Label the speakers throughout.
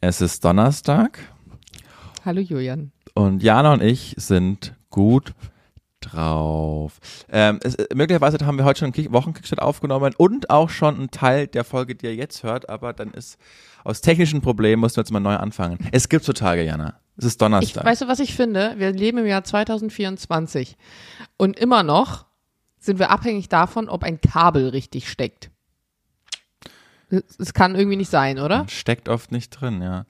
Speaker 1: Es ist Donnerstag
Speaker 2: Hallo Julian.
Speaker 1: und Jana und ich sind gut drauf. Ähm, es, möglicherweise haben wir heute schon einen Kick- Wochenkickstart aufgenommen und auch schon einen Teil der Folge, die ihr jetzt hört, aber dann ist aus technischen Problemen mussten wir jetzt mal neu anfangen. Es gibt so Tage, Jana. Es ist
Speaker 2: Ich,
Speaker 1: Donnerstag.
Speaker 2: weißt du, was ich finde? Wir leben im Jahr 2024 und immer noch sind wir abhängig davon, ob ein Kabel richtig steckt. Das kann irgendwie nicht sein, oder?
Speaker 1: Steckt oft nicht drin, ja.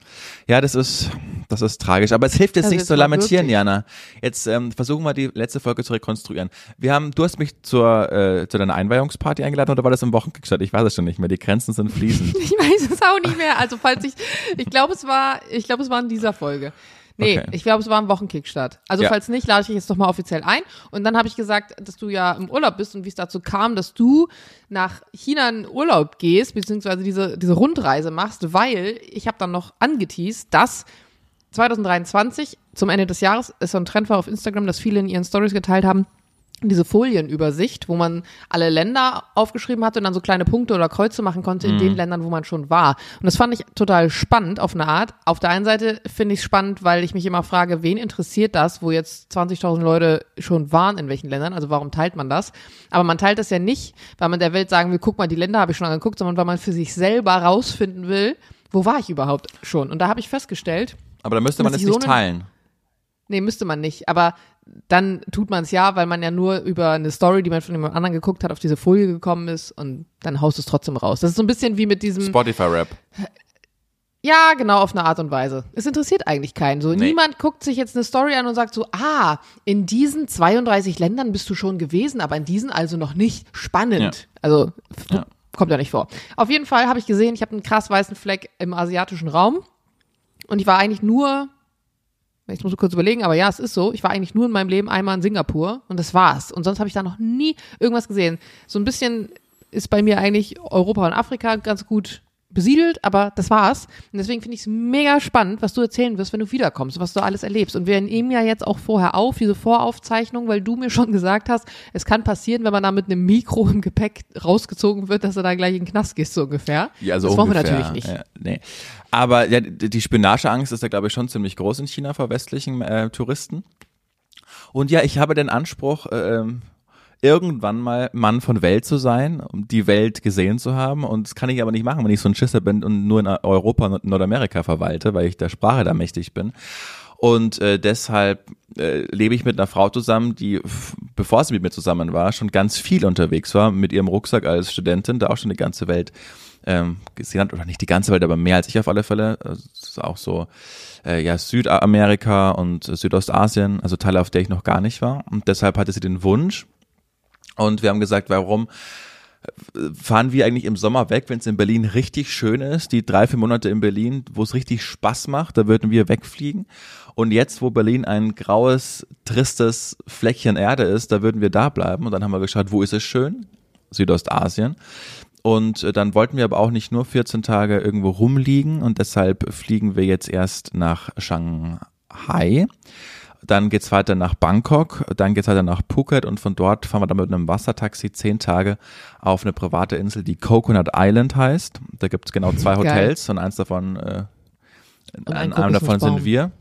Speaker 1: Ja, das ist, das ist tragisch. Aber es hilft jetzt
Speaker 2: Also
Speaker 1: nicht zu lamentieren,
Speaker 2: wirklich.
Speaker 1: Jana. Jetzt ähm, versuchen wir die letzte Folge zu rekonstruieren. Wir haben, du hast mich zur, äh, zu deiner Einweihungsparty eingeladen oder war das im Wochenkickstart? Ich weiß es schon nicht mehr. Die Grenzen sind fließend.
Speaker 2: Ich weiß es auch nicht mehr. Also falls ich, ich glaube es war, ich glaube es war in dieser Folge. Nee,
Speaker 1: Okay.
Speaker 2: ich glaube es war ein Wochenkickstart. Also
Speaker 1: Ja.
Speaker 2: falls nicht, lade ich dich jetzt doch mal offiziell ein. Und dann habe ich gesagt, dass du ja im Urlaub bist und wie es dazu kam, dass du nach China in Urlaub gehst, beziehungsweise diese, diese Rundreise machst, weil ich habe dann noch angeteased, dass 2023 zum Ende des Jahres ist so ein Trend war auf Instagram, dass viele in ihren Stories geteilt haben, diese Folienübersicht, wo man alle Länder aufgeschrieben hatte und dann so kleine Punkte oder Kreuze machen konnte in den Ländern, wo man schon war. Und das fand ich total spannend auf eine Art. Auf der einen Seite finde ich es spannend, weil ich mich immer frage, wen interessiert das, wo jetzt 20.000 Leute schon waren, in welchen Ländern? Also warum teilt man das? Aber man teilt das ja nicht, weil man der Welt sagen will, guck mal, die Länder habe ich schon angeguckt, sondern weil man für sich selber rausfinden will, wo war ich überhaupt schon? Und da habe ich festgestellt,
Speaker 1: Aber da müsste man es
Speaker 2: ich so
Speaker 1: nicht
Speaker 2: eine-
Speaker 1: teilen.
Speaker 2: Nee, müsste man nicht. Aber dann tut man es ja, weil man ja nur über eine Story, die man von jemand anderen geguckt hat, auf diese Folie gekommen ist und dann haust du es trotzdem raus. Das ist so ein bisschen wie mit diesem,
Speaker 1: Spotify-Rap.
Speaker 2: ja, genau, auf eine Art und Weise. Es interessiert eigentlich keinen. So,
Speaker 1: Nee.
Speaker 2: niemand guckt sich jetzt eine Story an und sagt so, ah, in diesen 32 Ländern bist du schon gewesen, aber in diesen also noch nicht. Spannend. Also, f-
Speaker 1: Ja.
Speaker 2: kommt ja nicht vor. Auf jeden Fall habe ich gesehen, ich habe einen krass weißen Fleck im asiatischen Raum und ich war eigentlich nur ich muss kurz überlegen, aber ja, es ist so. Ich war eigentlich nur in meinem Leben einmal in Singapur und das war's. Und sonst habe ich da noch nie irgendwas gesehen. So ein bisschen ist bei mir eigentlich Europa und Afrika ganz gut besiedelt, aber das war's. Und deswegen finde ich es mega spannend, was du erzählen wirst, wenn du wiederkommst, was du alles erlebst. Und wir nehmen ja jetzt auch vorher auf, diese Voraufzeichnung, weil du mir schon gesagt hast, es kann passieren, wenn man da mit einem Mikro im Gepäck rausgezogen wird, dass du da gleich in den Knast gehst, so ungefähr.
Speaker 1: Ja, also
Speaker 2: das
Speaker 1: ungefähr.
Speaker 2: wollen wir natürlich nicht.
Speaker 1: Ja, nee. Aber ja, die Spionageangst ist da, glaube ich, schon ziemlich groß in China vor westlichen äh, Touristen. Und ja, ich habe den Anspruch, ähm, irgendwann mal Mann von Welt zu sein, um die Welt gesehen zu haben. Und das kann ich aber nicht machen, wenn ich so ein Schisser bin und nur in Europa und Nordamerika verwalte, weil ich der Sprache da mächtig bin. Und äh, deshalb äh, lebe ich mit einer Frau zusammen, die, bevor sie mit mir zusammen war, schon ganz viel unterwegs war, mit ihrem Rucksack als Studentin, da auch schon die ganze Welt ähm, gesehen hat, oder nicht die ganze Welt, aber mehr als ich auf alle Fälle. Also, Es ist auch so, äh, ja, Südamerika und Südostasien, also Teile, auf der ich noch gar nicht war. Und deshalb hatte sie den Wunsch. Und wir haben gesagt, warum fahren wir eigentlich im Sommer weg, wenn es in Berlin richtig schön ist, die drei, vier Monate in Berlin, wo es richtig Spaß macht, da würden wir wegfliegen. Und jetzt, wo Berlin ein graues, tristes Fleckchen Erde ist, da würden wir da bleiben. Und dann haben wir geschaut, wo ist es schön? Südostasien. Und äh, dann wollten wir aber auch nicht nur 14 Tage irgendwo rumliegen und deshalb fliegen wir jetzt erst nach Shanghai. Dann geht's weiter nach Bangkok, dann geht's weiter nach Phuket und von dort fahren wir dann mit einem Wassertaxi zehn Tage auf eine private Insel, die Coconut Island heißt. Da gibt's genau zwei
Speaker 2: Geil.
Speaker 1: Hotels und eins davon, äh,
Speaker 2: Und ein
Speaker 1: einem davon sind wir.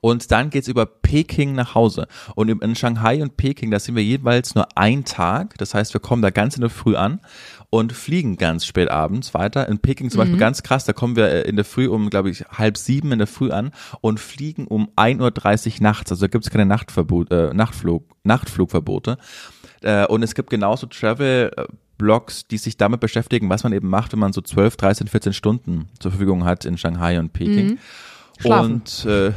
Speaker 1: Und dann geht's über Peking nach Hause. Und in Shanghai und Peking, da sind wir jeweils nur ein Tag. Das heißt, wir kommen da ganz in der Früh an und fliegen ganz spät abends weiter. In Peking zum Beispiel ganz krass, da kommen wir äh, in der Früh um, glaube ich, halb sieben in der Früh an und fliegen um 1.30 Uhr nachts. Also da gibt's keine Nachtverbot, äh, Nachtflug, Nachtflugverbote. Äh, und es gibt genauso Travel- Blogs, die sich damit beschäftigen, was man eben macht, wenn man so 12, 13, 14 Stunden zur Verfügung hat in Shanghai und Peking.
Speaker 2: Schlafen.
Speaker 1: Und äh, äh,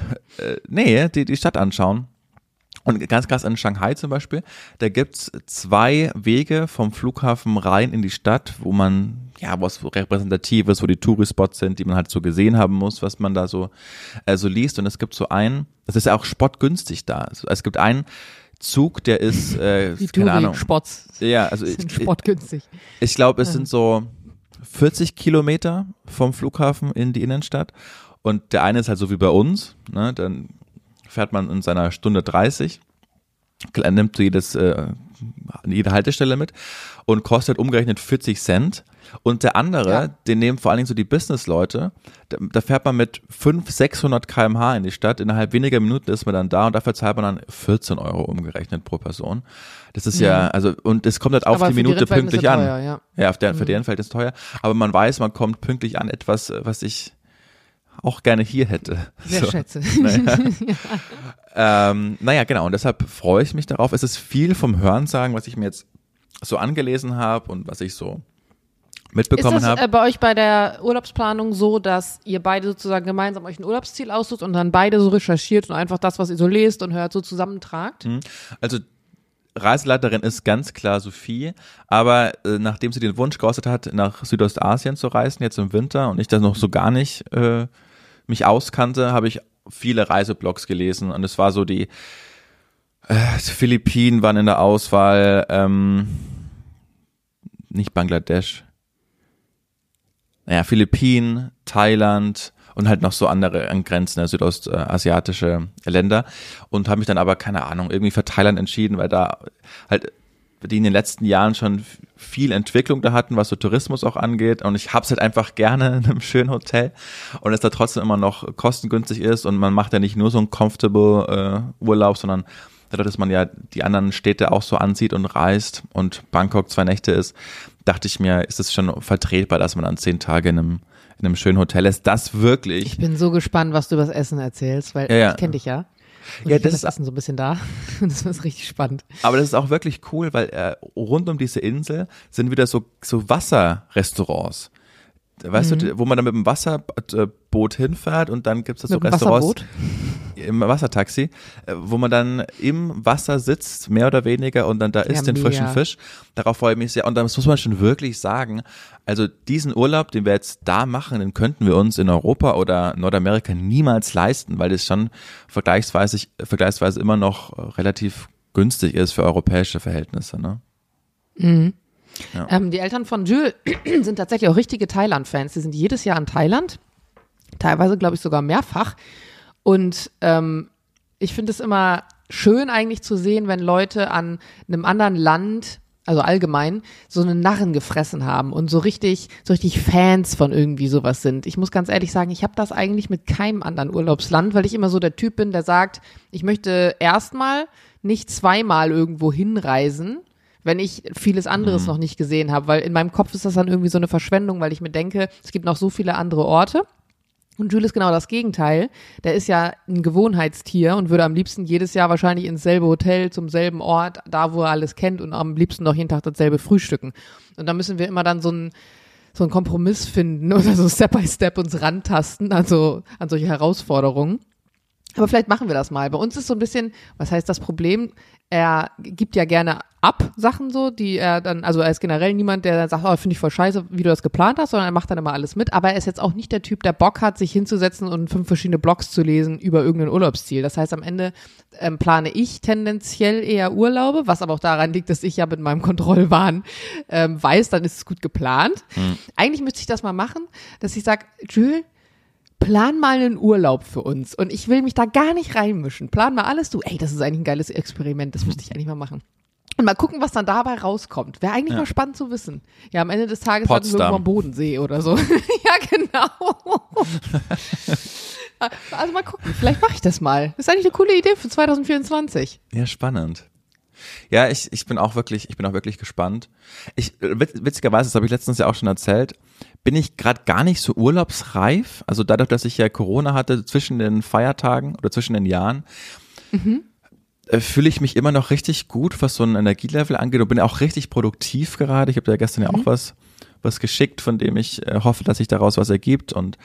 Speaker 1: nee, die, die Stadt anschauen. Und ganz krass in Shanghai zum Beispiel, da gibt's zwei Wege vom Flughafen rein in die Stadt, wo man, ja, was repräsentativ ist, wo die Touri-Spots sind, die man halt so gesehen haben muss, was man da so, äh, so liest. Und es gibt so einen, das ist ja auch spottgünstig da. Also, es gibt einen Zug, der ist, äh,
Speaker 2: Die
Speaker 1: keine Ahnung.
Speaker 2: Touri-Spots
Speaker 1: Ja, also ich,
Speaker 2: sind
Speaker 1: ich,
Speaker 2: spottgünstig.
Speaker 1: ich glaube, es sind so 40 Kilometer vom Flughafen in die Innenstadt. Und der eine ist halt so wie bei uns, ne? Dann fährt man in seiner Stunde 30. Klar, nimmt jedes, äh, jede Haltestelle mit und kostet umgerechnet 40 Cent. Und der andere,
Speaker 2: Ja.
Speaker 1: den nehmen vor allen Dingen so die Business-Leute, da, da fährt man mit 500, 600 kmh in die Stadt, innerhalb weniger Minuten ist man dann da und dafür zahlt man dann 14 Euro umgerechnet pro Person. Das ist ja, also, und es kommt halt auf
Speaker 2: Mhm.
Speaker 1: Die
Speaker 2: die
Speaker 1: Minute
Speaker 2: Rittverhältnisse
Speaker 1: pünktlich an.
Speaker 2: teuer, ja.
Speaker 1: Ja, auf der, für deren Feld ist teuer. Aber man weiß, man kommt pünktlich an etwas, was ich auch gerne hier hätte.
Speaker 2: Sehr
Speaker 1: So.
Speaker 2: schätze.
Speaker 1: Ähm, naja, genau. Und deshalb freue ich mich darauf. Es ist viel vom Hörensagen, was ich mir jetzt so angelesen habe und was ich so
Speaker 2: Ist
Speaker 1: mitbekommen
Speaker 2: das
Speaker 1: habe.
Speaker 2: äh, bei euch bei der Urlaubsplanung so, dass ihr beide sozusagen gemeinsam euch ein Urlaubsziel aussucht und dann beide so recherchiert und einfach das, was ihr so lest und hört, so zusammentragt?
Speaker 1: Also Reiseleiterin ist ganz klar Sophie, aber äh, nachdem sie den Wunsch geäußert hat, nach Südostasien zu reisen, jetzt im Winter, und ich das noch so gar nicht äh, mich auskannte, habe ich viele Reiseblogs gelesen und es war so die äh, Philippinen waren in der Auswahl, ähm, nicht Bangladesch. Naja, Philippinen, Thailand und halt noch so andere angrenzende südostasiatische Länder und habe mich dann aber, keine Ahnung, irgendwie für Thailand entschieden, weil da halt die in den letzten Jahren schon viel Entwicklung da hatten, was so Tourismus auch angeht. Und ich hab's halt einfach gerne in einem schönen Hotel und es da trotzdem immer noch kostengünstig ist und man macht ja nicht nur so einen comfortable äh, Urlaub, sondern dadurch, dass man ja die anderen Städte auch so ansieht und reist und Bangkok zwei Nächte ist, dachte ich mir, ist es schon vertretbar, dass man dann zehn Tage in einem, in einem schönen Hotel ist. Das wirklich.
Speaker 2: Ich bin so gespannt, was du über das Essen erzählst, weil
Speaker 1: Ja, ja.
Speaker 2: ich kenne dich ja. Und
Speaker 1: Ja, das ist-
Speaker 2: Essen so ein bisschen da. Das ist richtig spannend.
Speaker 1: Aber das ist auch wirklich cool, weil äh, rund um diese Insel sind wieder so, so Wasserrestaurants. Weißt du, wo man dann mit dem Wasserboot hinfährt und dann gibt's da so Restaurants
Speaker 2: Wasserboot?
Speaker 1: Im Wassertaxi, äh, wo man dann im Wasser sitzt, mehr oder weniger, und dann da isst den frischen
Speaker 2: mega.
Speaker 1: Fisch. Darauf freue ich mich sehr. Und das muss man schon wirklich sagen. Also diesen Urlaub, den wir jetzt da machen, den könnten wir uns in Europa oder Nordamerika niemals leisten, weil das schon vergleichsweise, vergleichsweise immer noch relativ günstig ist für europäische Verhältnisse. Ne?
Speaker 2: Ähm, die Eltern von Jules sind tatsächlich auch richtige Thailand-Fans. Die sind jedes Jahr in Thailand. Teilweise, glaube ich, sogar mehrfach. Und ähm, ich finde es immer schön eigentlich zu sehen, wenn Leute an einem anderen Land, also allgemein, so einen Narren gefressen haben und so richtig, so richtig Fans von irgendwie sowas sind. Ich muss ganz ehrlich sagen, ich habe das eigentlich mit keinem anderen Urlaubsland, weil ich immer so der Typ bin, der sagt, ich möchte erstmal nicht zweimal irgendwo hinreisen, wenn ich vieles anderes noch nicht gesehen habe, weil in meinem Kopf ist das dann irgendwie so eine Verschwendung, weil ich mir denke, es gibt noch so viele andere Orte. Und Jules ist genau das Gegenteil. Der ist ja ein Gewohnheitstier und würde am liebsten jedes Jahr wahrscheinlich ins selbe Hotel, zum selben Ort, da wo er alles kennt und am liebsten noch jeden Tag dasselbe frühstücken. Und da müssen wir immer dann so einen so einen Kompromiss finden oder so Step by Step uns rantasten, also an solche Herausforderungen. Aber vielleicht machen wir das mal. Bei uns ist so ein bisschen, was heißt das Problem? Er gibt ja gerne ab Sachen so, die er dann, also er ist generell niemand, der dann sagt, oh, finde ich voll scheiße, wie du das geplant hast, sondern er macht dann immer alles mit. Aber er ist jetzt auch nicht der Typ, der Bock hat, sich hinzusetzen und fünf verschiedene Blogs zu lesen über irgendein Urlaubsziel. Das heißt, am Ende ähm, plane ich tendenziell eher Urlaube, was aber auch daran liegt, dass ich ja mit meinem Kontrollwahn ähm, weiß, dann ist es gut geplant. Eigentlich müsste ich das mal machen, dass ich sage, Jules, plan mal einen Urlaub für uns und ich will mich da gar nicht reinmischen. Plan mal alles du. Ey, das ist eigentlich ein geiles Experiment, das müsste ich eigentlich mal machen. Und mal gucken, was dann dabei rauskommt. Wäre eigentlich mal spannend zu wissen. Ja, am Ende des Tages landen wir
Speaker 1: Potsdam.
Speaker 2: irgendwo am Bodensee oder so. ja, genau. also mal gucken, vielleicht mache ich das mal. Das ist eigentlich eine coole Idee für 2024.
Speaker 1: Ja, spannend. Ja, ich, ich bin auch wirklich, ich bin auch wirklich gespannt. Ich, witz- witzigerweise, das habe ich letztens ja auch schon erzählt, bin ich gerade gar nicht so urlaubsreif. Also dadurch, dass ich ja Corona hatte zwischen den Feiertagen oder zwischen den Jahren, äh, fühle ich mich immer noch richtig gut, was so ein Energielevel angeht und bin auch richtig produktiv gerade. Ich habe da gestern ja auch was, was geschickt, von dem ich äh, hoffe, dass sich daraus was ergibt und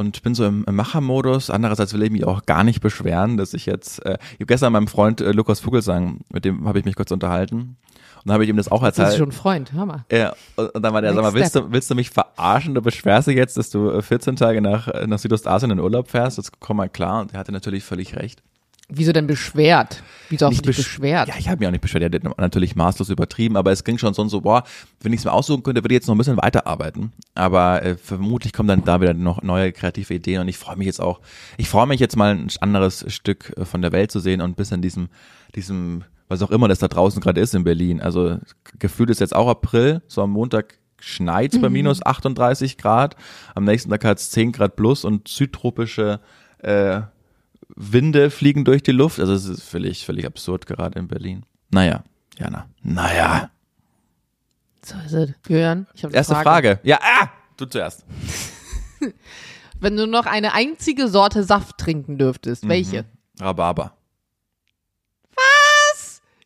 Speaker 1: und bin so im, im Machermodus. Andererseits will ich mich auch gar nicht beschweren, dass ich jetzt, äh, ich habe gestern meinem Freund äh, Lukas Vogelsang, mit dem habe ich mich kurz unterhalten. Und dann habe ich ihm das auch
Speaker 2: Das ist
Speaker 1: erzählt.
Speaker 2: schon ein Freund, hör mal.
Speaker 1: Ja, und, und dann war der, sag mal, willst du, willst du mich verarschen? Du beschwerst dich jetzt, dass du äh, 14 Tage nach, äh, nach Südostasien in Urlaub fährst? Das komm mal klar. Und er hatte natürlich völlig recht.
Speaker 2: Wieso denn beschwert? Wieso hast
Speaker 1: Nicht
Speaker 2: du dich
Speaker 1: besch-
Speaker 2: beschwert?
Speaker 1: Ja, ich habe mich auch nicht beschwert. Er hat natürlich maßlos übertrieben, aber es ging schon so, so boah, wenn ich es mir aussuchen könnte, würde ich jetzt noch ein bisschen weiterarbeiten. Aber äh, vermutlich kommen dann da wieder noch neue kreative Ideen und ich freue mich jetzt auch, ich freue mich jetzt mal ein anderes Stück äh, von der Welt zu sehen und ein bisschen diesem, diesem, was auch immer das da draußen gerade ist in Berlin. Also gefühlt ist jetzt auch April, so am Montag schneit bei minus 38 Grad, am nächsten Tag hat es 10 Grad plus und südtropische äh, Winde fliegen durch die Luft. Also es ist völlig, völlig absurd gerade in Berlin. Naja, Jana. Naja.
Speaker 2: So ist es. Jörn, ich habe
Speaker 1: Erste Frage. Ja, ah, du zuerst.
Speaker 2: Wenn du noch eine einzige Sorte Saft trinken dürftest, welche?
Speaker 1: Rhabarber.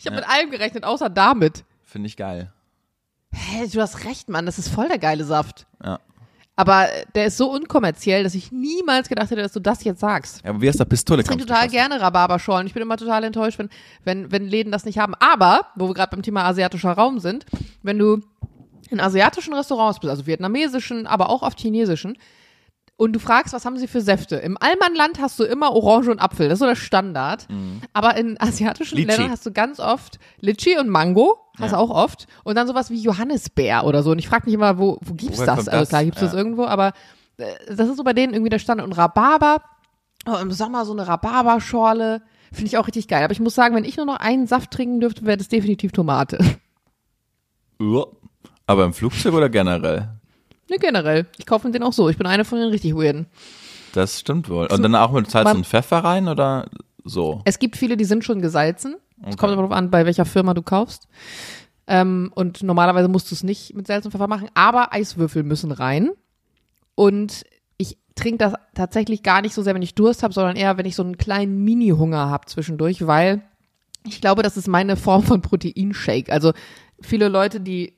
Speaker 2: Ich habe mit allem gerechnet, außer damit.
Speaker 1: Finde ich geil.
Speaker 2: Hä, du hast recht, Mann, das ist voll der geile Saft.
Speaker 1: Ja.
Speaker 2: Aber der ist so unkommerziell, dass ich niemals gedacht hätte, dass du das jetzt sagst.
Speaker 1: ja aber wie aus der Pistole
Speaker 2: Ich trinke total gerne Rhabarberschorlen. Ich bin immer total enttäuscht, wenn, wenn, wenn Läden das nicht haben. Aber, wo wir gerade beim Thema asiatischer Raum sind, wenn du in asiatischen Restaurants bist, also vietnamesischen, aber auch oft chinesischen, und du fragst, was haben sie für Säfte? Im Allmannland hast du immer Orange und Apfel, das ist so der Standard. Aber in asiatischen
Speaker 1: Litchi.
Speaker 2: Ländern hast du ganz oft Litchi und Mango, hast du
Speaker 1: Ja.
Speaker 2: auch oft. Und dann sowas wie Johannisbeer oder so. Und ich frage mich immer, wo, wo gibt's
Speaker 1: Woher
Speaker 2: das? Also
Speaker 1: das?
Speaker 2: klar, gibt's das
Speaker 1: Ja.
Speaker 2: irgendwo, aber äh, das ist so bei denen irgendwie der Standard. Und Rhabarber, oh, im Sommer so eine Rhabarberschorle, finde ich auch richtig geil. Aber ich muss sagen, wenn ich nur noch einen Saft trinken dürfte, wäre das definitiv Tomate.
Speaker 1: Uah. Aber im Flugzeug oder generell?
Speaker 2: Ne, generell. Ich kaufe mir den auch so. Ich bin eine von den richtig weirden.
Speaker 1: Das stimmt wohl. Und dann auch mit Salz
Speaker 2: Man-
Speaker 1: und Pfeffer rein oder so?
Speaker 2: Es gibt viele, die sind schon gesalzen. Es kommt aber darauf an, bei welcher Firma du kaufst. Ähm, und normalerweise musst du es nicht mit Salz und Pfeffer machen, aber Eiswürfel müssen rein. Und ich trinke das tatsächlich gar nicht so sehr, wenn ich Durst habe, sondern eher, wenn ich so einen kleinen Mini-Hunger habe zwischendurch, weil ich glaube, das ist meine Form von Proteinshake. Also viele Leute, die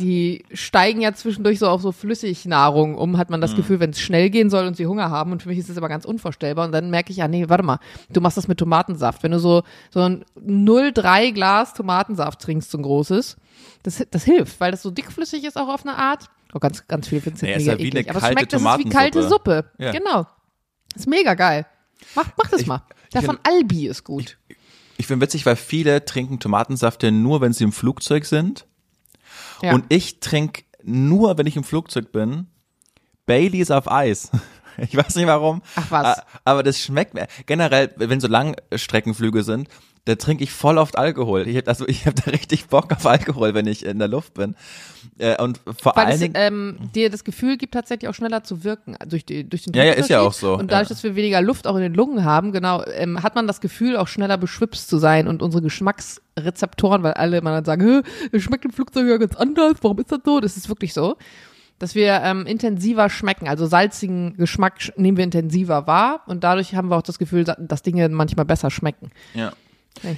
Speaker 2: die steigen ja zwischendurch so auf so Flüssignahrung um, hat man das Gefühl, wenn es schnell gehen soll und sie Hunger haben. Und für mich ist das aber ganz unvorstellbar. Und dann merke ich, ja, nee, warte mal, du machst das mit Tomatensaft. Wenn du so, so ein 0,3 Glas Tomatensaft trinkst, so ein großes, das, das hilft, weil das so dickflüssig ist auch auf eine Art. Oh, ganz, ganz viele finden es
Speaker 1: Naja,
Speaker 2: jetzt
Speaker 1: ist ja wie
Speaker 2: eklig.
Speaker 1: eine
Speaker 2: aber es schmeckt, das ist wie kalte Suppe.
Speaker 1: Ja.
Speaker 2: Genau. Ist mega geil. Mach, mach das
Speaker 1: Ich-
Speaker 2: mal. Der
Speaker 1: ich
Speaker 2: von Albi ist gut.
Speaker 1: Ich finde witzig, weil viele trinken Tomatensafte nur, wenn sie im Flugzeug sind.
Speaker 2: Ja.
Speaker 1: Und ich trinke nur, wenn ich im Flugzeug bin, Baileys auf Eis. Ich weiß nicht warum.
Speaker 2: Ach was.
Speaker 1: Aber das schmeckt mir. Generell, wenn so Langstreckenflüge sind, da trinke ich voll oft Alkohol. Ich hab, also ich habe da richtig Bock auf Alkohol, wenn ich in der Luft bin. Äh, Und vor
Speaker 2: Weil
Speaker 1: allen
Speaker 2: es
Speaker 1: Dingen.
Speaker 2: ähm, dir das Gefühl gibt, tatsächlich auch schneller zu wirken durch, die, durch den
Speaker 1: Ja, ja, ist ja auch so,
Speaker 2: Und dadurch,
Speaker 1: ja.
Speaker 2: dass wir weniger Luft auch in den Lungen haben, genau, ähm, hat man das Gefühl, auch schneller beschwipst zu sein und unsere Geschmacksrezeptoren, weil alle immer dann sagen, "Hä, es schmeckt im Flugzeug ja ganz anders, warum ist das so? Das ist wirklich so. Dass wir ähm, intensiver schmecken, also salzigen Geschmack sch- nehmen wir intensiver wahr und dadurch haben wir auch das Gefühl, da- dass Dinge manchmal besser schmecken.
Speaker 1: ja.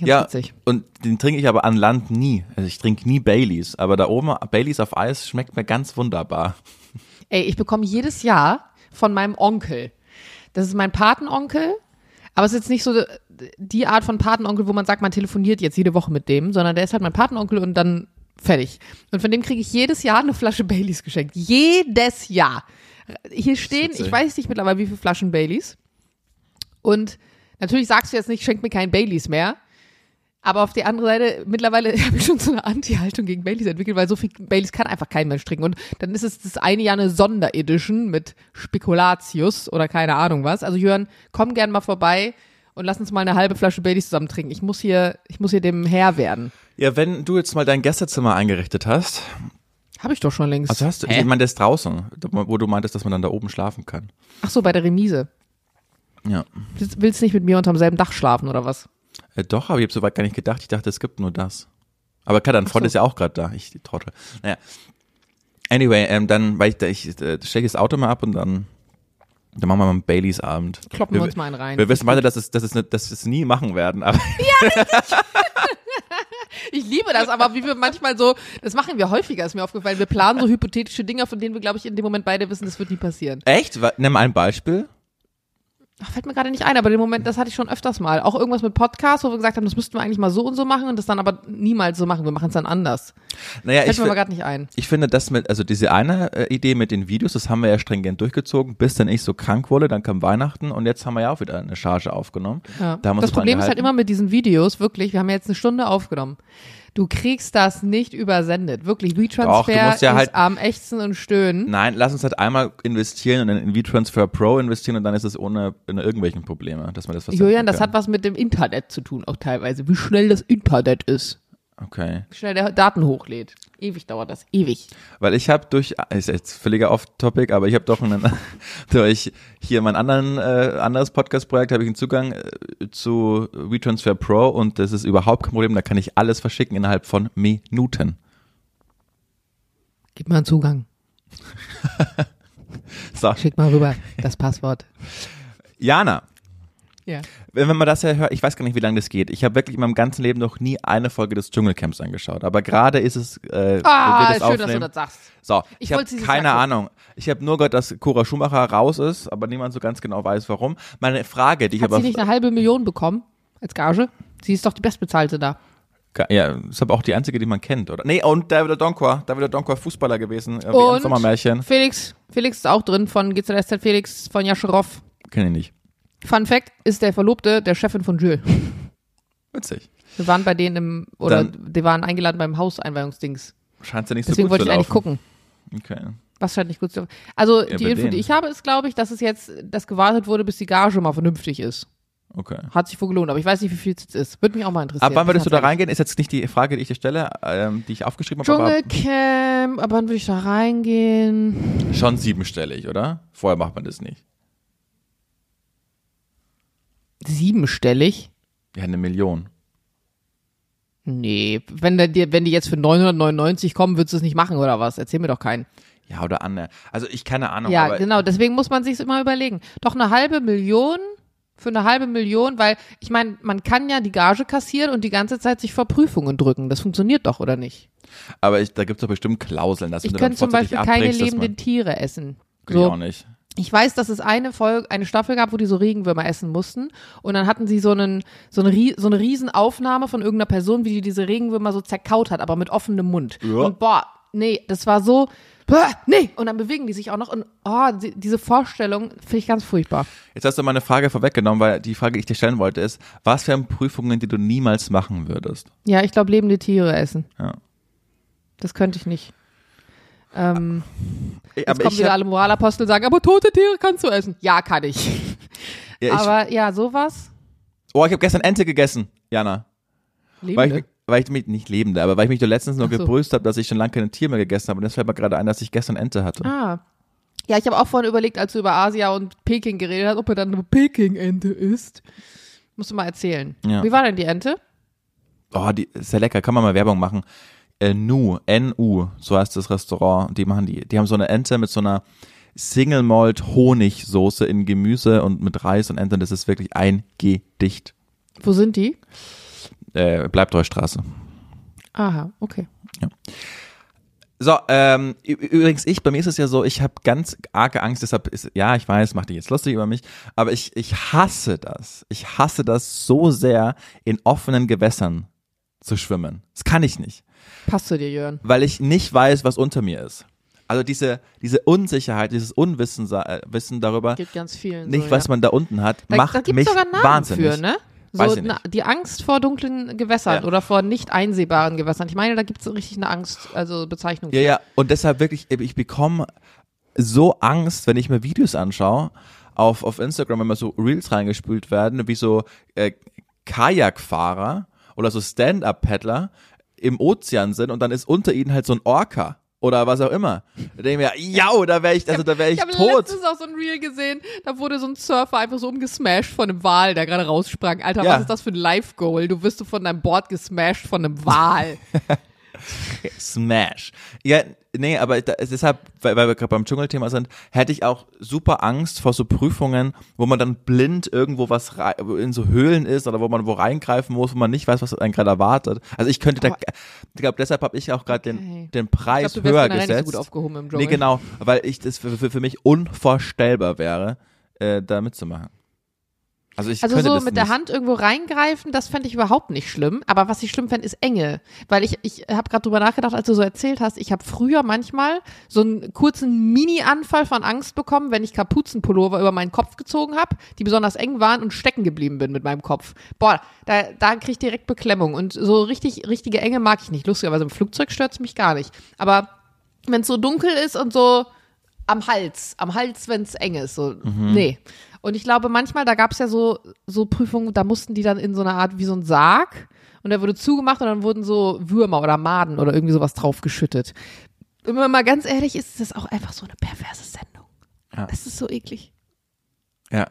Speaker 2: Ja, witzig.
Speaker 1: und den trinke ich aber an Land nie. Also ich trinke nie Baileys, aber da oben Baileys auf Eis schmeckt mir ganz wunderbar.
Speaker 2: Ey, ich bekomme jedes Jahr von meinem Onkel. Das ist mein Patenonkel, aber es ist jetzt nicht so die Art von Patenonkel, wo man sagt, man telefoniert jetzt jede Woche mit dem, sondern der ist halt mein Patenonkel und dann fertig. Und von dem kriege ich jedes Jahr eine Flasche Baileys geschenkt. Jedes Jahr. Hier stehen, ich weiß nicht mittlerweile, wie viele Flaschen Baileys. Und natürlich sagst du jetzt nicht, schenk mir keinen Baileys mehr. Aber auf der anderen Seite, mittlerweile habe ich schon so eine Anti-Haltung gegen Baileys entwickelt, weil so viel Baileys kann einfach kein Mensch trinken. Und dann ist es das eine Jahr eine Sonderedition mit Spekulatius oder keine Ahnung was. Also Jörn, komm gern mal vorbei und lass uns mal eine halbe Flasche Baileys zusammen trinken. Ich muss hier, ich muss hier dem Herr werden.
Speaker 1: Ja, wenn du jetzt mal dein Gästezimmer eingerichtet hast,
Speaker 2: Habe ich doch schon längst.
Speaker 1: also hast du,
Speaker 2: Hä?
Speaker 1: ich meine, das ist draußen, wo du meintest, dass man dann da oben schlafen kann.
Speaker 2: Ach so, bei der Remise.
Speaker 1: Ja.
Speaker 2: Willst, willst nicht mit mir unterm selben Dach schlafen oder was?
Speaker 1: Äh, doch, aber ich habe soweit gar nicht gedacht. Ich dachte, es gibt nur das. Aber klar, dein Freund
Speaker 2: so.
Speaker 1: ist ja auch gerade da. Ich die Trottel. Naja. Anyway, ähm, dann, weil ich, ich äh, stecke das Auto mal ab und dann, dann machen wir mal einen Baileys Abend.
Speaker 2: Kloppen wir uns mal einen rein.
Speaker 1: Wir wissen beide, dass es, dass es, nicht- dass wir es nie machen werden, aber
Speaker 2: Ich liebe das, aber wie wir manchmal so, das machen wir häufiger, ist mir aufgefallen. Wir planen so hypothetische Dinge, von denen wir, glaube ich, in dem Moment beide wissen, das wird nie passieren.
Speaker 1: echt? Nimm ein Beispiel.
Speaker 2: Ach, fällt mir gerade nicht ein, aber den Moment, das hatte ich schon öfters mal. Auch irgendwas mit Podcast, wo wir gesagt haben, das müssten wir eigentlich mal so und so machen und das dann aber niemals so machen. Wir machen es dann anders.
Speaker 1: Naja,
Speaker 2: Fällt
Speaker 1: ich,
Speaker 2: mir gerade nicht ein.
Speaker 1: ich finde das mit, also diese eine äh, Idee mit den Videos, das haben wir ja stringent durchgezogen, bis dann ich so krank wurde, dann kam Weihnachten und jetzt haben wir ja auch wieder eine Charge aufgenommen.
Speaker 2: Ja.
Speaker 1: Da
Speaker 2: das Problem ist halt immer mit diesen Videos, wirklich, wir haben jetzt eine Stunde aufgenommen. Du kriegst das nicht übersendet. Wirklich, WeTransfer
Speaker 1: Doch, ja
Speaker 2: ist
Speaker 1: halt-
Speaker 2: am Ächzen und Stöhnen.
Speaker 1: Nein, lass uns halt einmal investieren und dann in WeTransfer Pro investieren und dann ist es ohne, ohne irgendwelchen Probleme, dass man das
Speaker 2: Julian, das hat was mit dem Internet zu tun, auch teilweise. Wie schnell das Internet ist.
Speaker 1: Okay.
Speaker 2: Wie schnell der Daten hochlädt. Ewig dauert das, ewig.
Speaker 1: Weil ich habe durch, ist jetzt völliger Off-Topic, aber ich habe doch einen, durch hier mein anderen, äh, anderes Podcast-Projekt habe ich einen Zugang äh, zu WeTransfer Pro und das ist überhaupt kein Problem, da kann ich alles verschicken innerhalb von Minuten.
Speaker 2: Gib mal einen Zugang.
Speaker 1: So,
Speaker 2: Schick mal rüber das Passwort.
Speaker 1: Jana,
Speaker 2: Ja.
Speaker 1: wenn man das ja hört, ich weiß gar nicht, wie lange das geht. Ich habe wirklich in meinem ganzen Leben noch nie eine Folge des Dschungelcamps angeschaut, aber gerade ist es, äh,
Speaker 2: Ah,
Speaker 1: das
Speaker 2: schön, dass du
Speaker 1: aufnehmen.
Speaker 2: das sagst.
Speaker 1: So,
Speaker 2: Ich
Speaker 1: ich, habe keine
Speaker 2: gucken.
Speaker 1: Ahnung. Ich habe nur gehört, dass Cora Schumacher raus ist, aber niemand so ganz genau weiß, warum. Meine Frage, die ich
Speaker 2: Hat
Speaker 1: aber
Speaker 2: sie nicht eine halbe Million bekommen als Gage? Sie ist doch die Bestbezahlte da.
Speaker 1: Ja, ist aber auch die einzige, die man kennt, oder? Nee, und David Donkor. David Donkor Fußballer gewesen, äh,
Speaker 2: Und
Speaker 1: Sommermärchen.
Speaker 2: Felix, Felix ist auch drin von GZSZ Felix von Jascharow.
Speaker 1: Kenn ich nicht.
Speaker 2: Fun Fact, ist der Verlobte der Chefin von Jules.
Speaker 1: Witzig.
Speaker 2: Wir waren bei denen im, oder
Speaker 1: Dann-
Speaker 2: die waren eingeladen beim Hauseinweihungsdings.
Speaker 1: Scheint ja nicht
Speaker 2: Deswegen
Speaker 1: so gut
Speaker 2: wollte
Speaker 1: zu
Speaker 2: ich eigentlich
Speaker 1: laufen.
Speaker 2: gucken.
Speaker 1: Okay.
Speaker 2: Was scheint nicht gut zu laufen. Also
Speaker 1: Ja,
Speaker 2: die Info, die
Speaker 1: denen.
Speaker 2: ich habe, ist, glaube ich, dass es jetzt, dass gewartet wurde, bis die Gage mal vernünftig ist.
Speaker 1: Okay.
Speaker 2: Hat sich wohl gelohnt, aber ich weiß nicht, wie viel es ist. Würde mich auch mal interessieren.
Speaker 1: Ab wann würdest du da reingehen? Ist jetzt nicht die Frage, die ich dir stelle, ähm, die ich aufgeschrieben habe,
Speaker 2: Dschungelcamp, ab wann würde ich da reingehen?
Speaker 1: schon siebenstellig, oder? Vorher macht man das nicht.
Speaker 2: Siebenstellig?
Speaker 1: Ja, eine Million.
Speaker 2: Nee, wenn, der, wenn die jetzt für 999 kommen, würdest du es nicht machen oder was? Erzähl mir doch keinen.
Speaker 1: Ja, oder Anne. Also ich keine Ahnung.
Speaker 2: Ja, genau, deswegen muss man sich immer überlegen. Doch eine halbe Million für eine halbe Million, weil ich meine, man kann ja die Gage kassieren und die ganze Zeit sich vor Prüfungen drücken. Das funktioniert doch, oder nicht?
Speaker 1: Aber ich, da gibt es doch bestimmt Klauseln, dass
Speaker 2: Ich könnte zum Beispiel keine lebenden Tiere essen.
Speaker 1: Kann ich auch
Speaker 2: So,
Speaker 1: nicht.
Speaker 2: Ich weiß, dass es eine Folge, eine Staffel gab, wo die so Regenwürmer essen mussten. Und dann hatten sie so, einen, so, eine, so eine Riesenaufnahme von irgendeiner Person, wie die diese Regenwürmer so zerkaut hat, aber mit offenem Mund.
Speaker 1: Ja.
Speaker 2: Und boah, nee, das war so, boah, nee. Und dann bewegen die sich auch noch. Und oh, die, diese Vorstellung finde ich ganz furchtbar.
Speaker 1: Jetzt hast du meine Frage vorweggenommen, weil die Frage, die ich dir stellen wollte, ist, was wären Prüfungen, die du niemals machen würdest?
Speaker 2: Ja, ich glaube, lebende Tiere essen.
Speaker 1: Ja.
Speaker 2: Das könnte ich nicht. Ähm, jetzt
Speaker 1: Aber
Speaker 2: kommen wieder alle Moralapostel und sagen, aber tote Tiere kannst du essen. Ja, kann ich.
Speaker 1: ja, ich,
Speaker 2: aber ja, sowas.
Speaker 1: oh, ich habe gestern Ente gegessen, Jana. Weil
Speaker 2: Lebende.
Speaker 1: ich, weil ich mich, nicht lebende, aber weil ich mich doch letztens nur
Speaker 2: so.
Speaker 1: gebrüßt habe, dass ich schon lange kein Tier mehr gegessen habe. Und jetzt fällt mir gerade ein, dass ich gestern Ente hatte.
Speaker 2: Ah. Ja, ich habe auch vorhin überlegt, als du über Asia und Peking geredet hast, ob er dann eine Peking-Ente isst. Musst du mal erzählen.
Speaker 1: Ja.
Speaker 2: Wie war denn die Ente?
Speaker 1: Oh, die ist sehr lecker. Kann man mal Werbung machen. Äh, Nu, N-U, so heißt das Restaurant. Die machen die. Die haben so eine Ente mit so einer Single Malt Honigsoße in Gemüse und mit Reis und Ente. Und das ist wirklich ein Gedicht.
Speaker 2: Wo sind die?
Speaker 1: Äh, Bleibtreustraße.
Speaker 2: Aha, okay.
Speaker 1: So, ähm, übrigens ich, bei mir ist es ja so, ich habe ganz arge Angst, deshalb ist, ja, ich weiß, macht dich jetzt lustig über mich, aber ich, ich hasse das. Ich hasse das so sehr, in offenen Gewässern zu schwimmen. Das kann ich nicht,
Speaker 2: Passt zu dir, Jörn.
Speaker 1: weil ich nicht weiß, was unter mir ist. Also diese, diese Unsicherheit, dieses Unwissen äh, Wissen darüber,
Speaker 2: Gibt ganz vielen.
Speaker 1: nicht
Speaker 2: so,
Speaker 1: was
Speaker 2: ja.
Speaker 1: man da unten hat,
Speaker 2: da,
Speaker 1: macht
Speaker 2: da gibt's
Speaker 1: mich
Speaker 2: sogar Namen
Speaker 1: wahnsinnig.
Speaker 2: für, ne? So na, die Angst vor dunklen Gewässern
Speaker 1: Ja.
Speaker 2: oder vor nicht einsehbaren Gewässern. Ich meine, da gibt es richtig eine Angst, also Bezeichnung.
Speaker 1: Ja,
Speaker 2: für.
Speaker 1: ja, und deshalb wirklich, ich bekomme so Angst, wenn ich mir Videos anschaue auf, auf Instagram, wenn mal so Reels reingespült werden, wie so äh, Kajakfahrer oder so Stand-Up-Paddler im Ozean sind und dann ist unter ihnen halt so ein Orca oder was auch immer. Da denke ich mir, ja, da wäre ich, also da wäre ich,
Speaker 2: Ich habe
Speaker 1: tot.
Speaker 2: letztens auch so ein Reel gesehen, da wurde so ein Surfer einfach so umgesmashed von einem Wal, der gerade raussprang. Alter,
Speaker 1: Ja.
Speaker 2: was ist das für ein Life-Goal? Du wirst du von deinem Board gesmashed von einem Wal.
Speaker 1: Smash. Ja, nee, aber da, deshalb, weil, weil wir gerade beim Dschungelthema sind, hätte ich auch super Angst vor so Prüfungen, wo man dann blind irgendwo was in so Höhlen ist oder wo man wo reingreifen muss, wo man nicht weiß, was einen gerade erwartet. Also ich könnte da,
Speaker 2: Aber-
Speaker 1: ich glaube, deshalb habe ich auch gerade
Speaker 2: Okay.
Speaker 1: den, den
Speaker 2: Ich
Speaker 1: Preis
Speaker 2: du wärst
Speaker 1: höher
Speaker 2: generell nicht so
Speaker 1: gesetzt.
Speaker 2: gut aufgehoben im Dschungel.
Speaker 1: nee, genau, weil ich das für, für, für mich unvorstellbar wäre, äh, da mitzumachen. Also ich
Speaker 2: Also so mit
Speaker 1: nicht.
Speaker 2: der Hand irgendwo reingreifen, das fände ich überhaupt nicht schlimm. Aber was ich schlimm fände, ist Enge. Weil ich, ich habe gerade drüber nachgedacht, als du so erzählt hast, ich habe früher manchmal so einen kurzen Mini-Anfall von Angst bekommen, wenn ich Kapuzenpullover über meinen Kopf gezogen habe, die besonders eng waren und stecken geblieben bin mit meinem Kopf. Boah, da, da krieg ich direkt Beklemmung. Und so richtig, richtige Enge mag ich nicht. Lustigerweise im Flugzeug stört's mich gar nicht. Aber wenn es so dunkel ist und so am Hals, am Hals, wenn es eng ist, so, nee. Und ich glaube, manchmal, da gab es ja so, so Prüfungen, da mussten die dann in so eine Art wie so ein Sarg und der wurde zugemacht und dann wurden so Würmer oder Maden oder irgendwie sowas draufgeschüttet. Wenn man mal ganz ehrlich ist, ist das auch einfach so eine perverse Sendung.
Speaker 1: Ja.
Speaker 2: Das ist so eklig.
Speaker 1: Ja.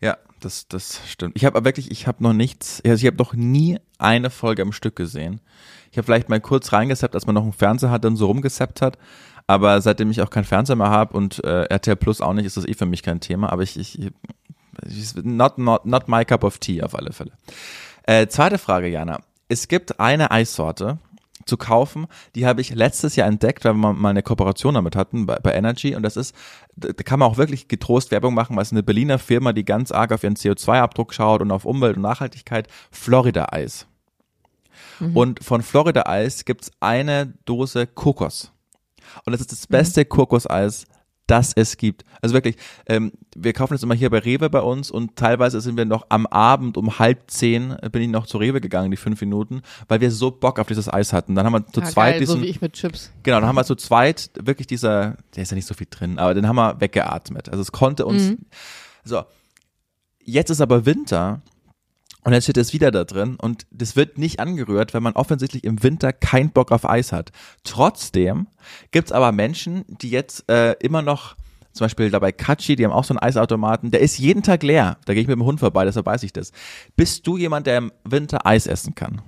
Speaker 1: Ja, das, das stimmt. Ich habe aber wirklich, ich habe noch nichts, also ich habe noch nie eine Folge am Stück gesehen. Ich habe vielleicht mal kurz reingesappt, als man noch einen Fernseher hat, dann so rumgesappt hat. Aber seitdem ich auch keinen Fernseher mehr habe und äh, RTL Plus auch nicht, ist das eh für mich kein Thema. Aber ich, ich, ich not, not, not my cup of tea auf alle Fälle. Äh, zweite Frage, Jana. Es gibt eine Eissorte zu kaufen, die habe ich letztes Jahr entdeckt, weil wir mal eine Kooperation damit hatten bei, bei Energy und das ist, da kann man auch wirklich getrost Werbung machen, weil es eine Berliner Firma, die ganz arg auf ihren CO2-Abdruck schaut und auf Umwelt und Nachhaltigkeit, Florida Eis. Und von Florida Eis gibt's eine Dose Kokos. Und das ist das beste Kokoseis, das es gibt. Also wirklich, ähm, wir kaufen das immer hier bei Rewe bei uns und teilweise sind wir noch am Abend um halb zehn äh, bin ich noch zu Rewe gegangen, die fünf Minuten, weil wir so Bock auf dieses Eis hatten. Dann haben wir zu
Speaker 2: Ja,
Speaker 1: zweit
Speaker 2: geil,
Speaker 1: diesen,
Speaker 2: so wie ich mit Chips.
Speaker 1: genau, dann haben wir zu zweit wirklich dieser, der ist ja nicht so viel drin, aber den haben wir weggeatmet. Also es konnte uns, so. Jetzt ist aber Winter und jetzt steht es wieder da drin und das wird nicht angerührt, weil man offensichtlich im Winter keinen Bock auf Eis hat. Trotzdem gibt's aber Menschen, die jetzt äh, immer noch, zum Beispiel dabei Katschi, die haben auch so einen Eisautomaten, der ist jeden Tag leer. Da gehe ich mit dem Hund vorbei, deshalb weiß ich das. Bist du jemand, der im Winter Eis essen kann?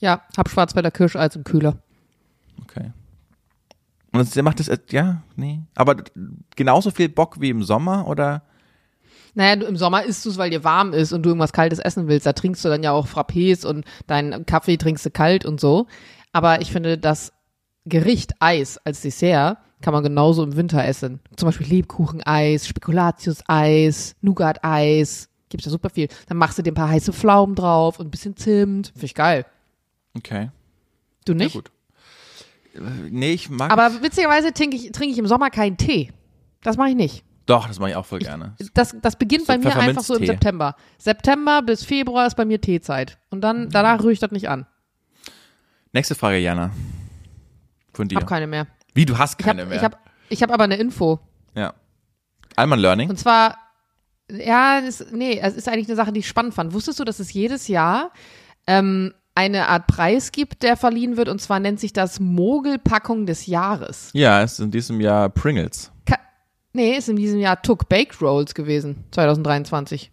Speaker 2: Ja, hab Schwarzwälder Kirscheis im Kühler.
Speaker 1: Okay. Und der macht das, äh, ja, nee. Aber genauso viel Bock wie im Sommer oder?
Speaker 2: Naja, du, im Sommer isst du es, weil dir warm ist und du irgendwas Kaltes essen willst. Da trinkst du dann ja auch Frappés und deinen Kaffee trinkst du kalt und so. Aber ich finde, das Gericht Eis als Dessert kann man genauso im Winter essen. Zum Beispiel Lebkucheneis, Spekulatius-Eis, Nougat-Eis. Gibt's ja super viel. Dann machst du dir ein paar heiße Pflaumen drauf und ein bisschen Zimt. Finde ich geil.
Speaker 1: Okay.
Speaker 2: Du
Speaker 1: Ja,
Speaker 2: nicht?
Speaker 1: gut. Äh, Nee, ich mag.
Speaker 2: Aber witzigerweise trinke ich, trinke ich im Sommer keinen Tee. Das mache ich nicht.
Speaker 1: Doch, das mache ich auch voll gerne.
Speaker 2: Das, das beginnt
Speaker 1: So
Speaker 2: bei mir einfach so im. September. September bis Februar ist bei mir Teezeit. Und dann, danach rühre ich das nicht an.
Speaker 1: Nächste Frage, Jana. Von
Speaker 2: Ich
Speaker 1: dir.
Speaker 2: habe keine mehr.
Speaker 1: Wie, du hast
Speaker 2: Ich habe
Speaker 1: keine mehr?
Speaker 2: ich hab, ich hab aber eine Info.
Speaker 1: ja. Alman Learning?
Speaker 2: Und zwar, ja, das, nee, es ist eigentlich eine Sache, die ich spannend fand. Wusstest du, dass es jedes Jahr ähm, eine Art Preis gibt, der verliehen wird? Und zwar nennt sich das Mogelpackung des Jahres.
Speaker 1: Ja, es ist in diesem Jahr Pringles.
Speaker 2: Ka nee, ist in diesem Jahr Tuck Bake Rolls gewesen, 2023.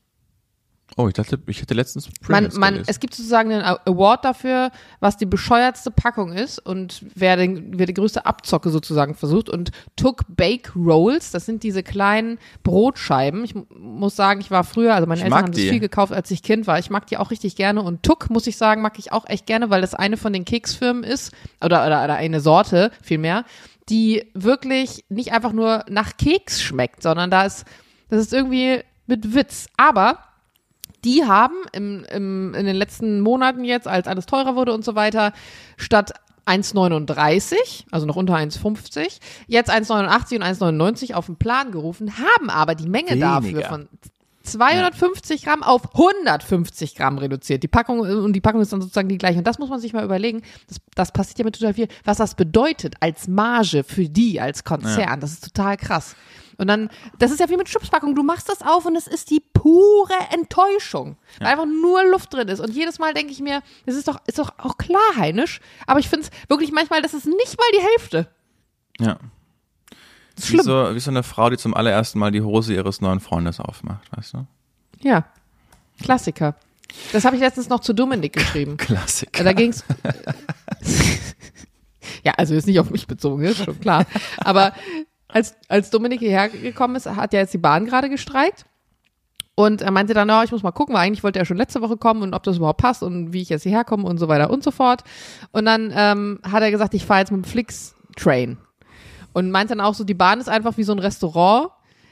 Speaker 1: Oh, ich dachte, ich hätte letztens
Speaker 2: Man, man, es gibt sozusagen einen Award dafür, was die bescheuertste Packung ist und wer, den, wer die größte Abzocke sozusagen versucht. Und Took Bake Rolls, das sind diese kleinen Brotscheiben. Ich mu- muss sagen, ich war früher, also meine
Speaker 1: Ich
Speaker 2: Eltern haben das
Speaker 1: die.
Speaker 2: viel gekauft, als ich Kind war. Ich mag die auch richtig gerne. Und Tuck, muss ich sagen, mag ich auch echt gerne, weil das eine von den Keksfirmen ist, oder, oder, oder eine Sorte vielmehr, die wirklich nicht einfach nur nach Keks schmeckt, sondern da ist, das ist irgendwie mit Witz. Aber die haben im, im, in den letzten Monaten jetzt, als alles teurer wurde und so weiter, statt 1,39, also noch unter 1,50, jetzt 1,89 und 1,99 auf den Plan gerufen, haben aber die Menge dafür
Speaker 1: Weniger.
Speaker 2: von 250 Gramm auf 150 Gramm reduziert. Die Packung und die Packung ist dann sozusagen die gleiche. Und das muss man sich mal überlegen. Das, das passiert ja mit total viel. Was das bedeutet als Marge für die, als Konzern. Das ist total krass. Und dann, das ist ja wie mit Chipspackung. Du machst das auf und es ist die pure Enttäuschung. Weil einfach nur Luft drin ist. Und jedes Mal denke ich mir, das ist doch, ist doch auch klar, Heinisch. Aber ich finde es wirklich manchmal, das ist nicht mal die Hälfte.
Speaker 1: ja.
Speaker 2: Ist
Speaker 1: Wie
Speaker 2: schlimm.
Speaker 1: so, wie so eine Frau, die zum allerersten Mal die Hose ihres neuen Freundes aufmacht, weißt du?
Speaker 2: Ja. Klassiker. Das habe ich letztens noch zu Dominik geschrieben.
Speaker 1: Klassiker.
Speaker 2: Da ging's. ja, also ist nicht auf mich bezogen, ist schon klar. Aber als, als Dominik hierher gekommen ist, hat ja jetzt die Bahn gerade gestreikt. Und er meinte dann, ja, ich muss mal gucken, weil eigentlich wollte er schon letzte Woche kommen und ob das überhaupt passt und wie ich jetzt hierher komme und so weiter und so fort. Und dann ähm, hat er gesagt, ich fahre jetzt mit dem Flix-Train. Und meint dann auch so, die Bahn ist einfach wie so ein Restaurant.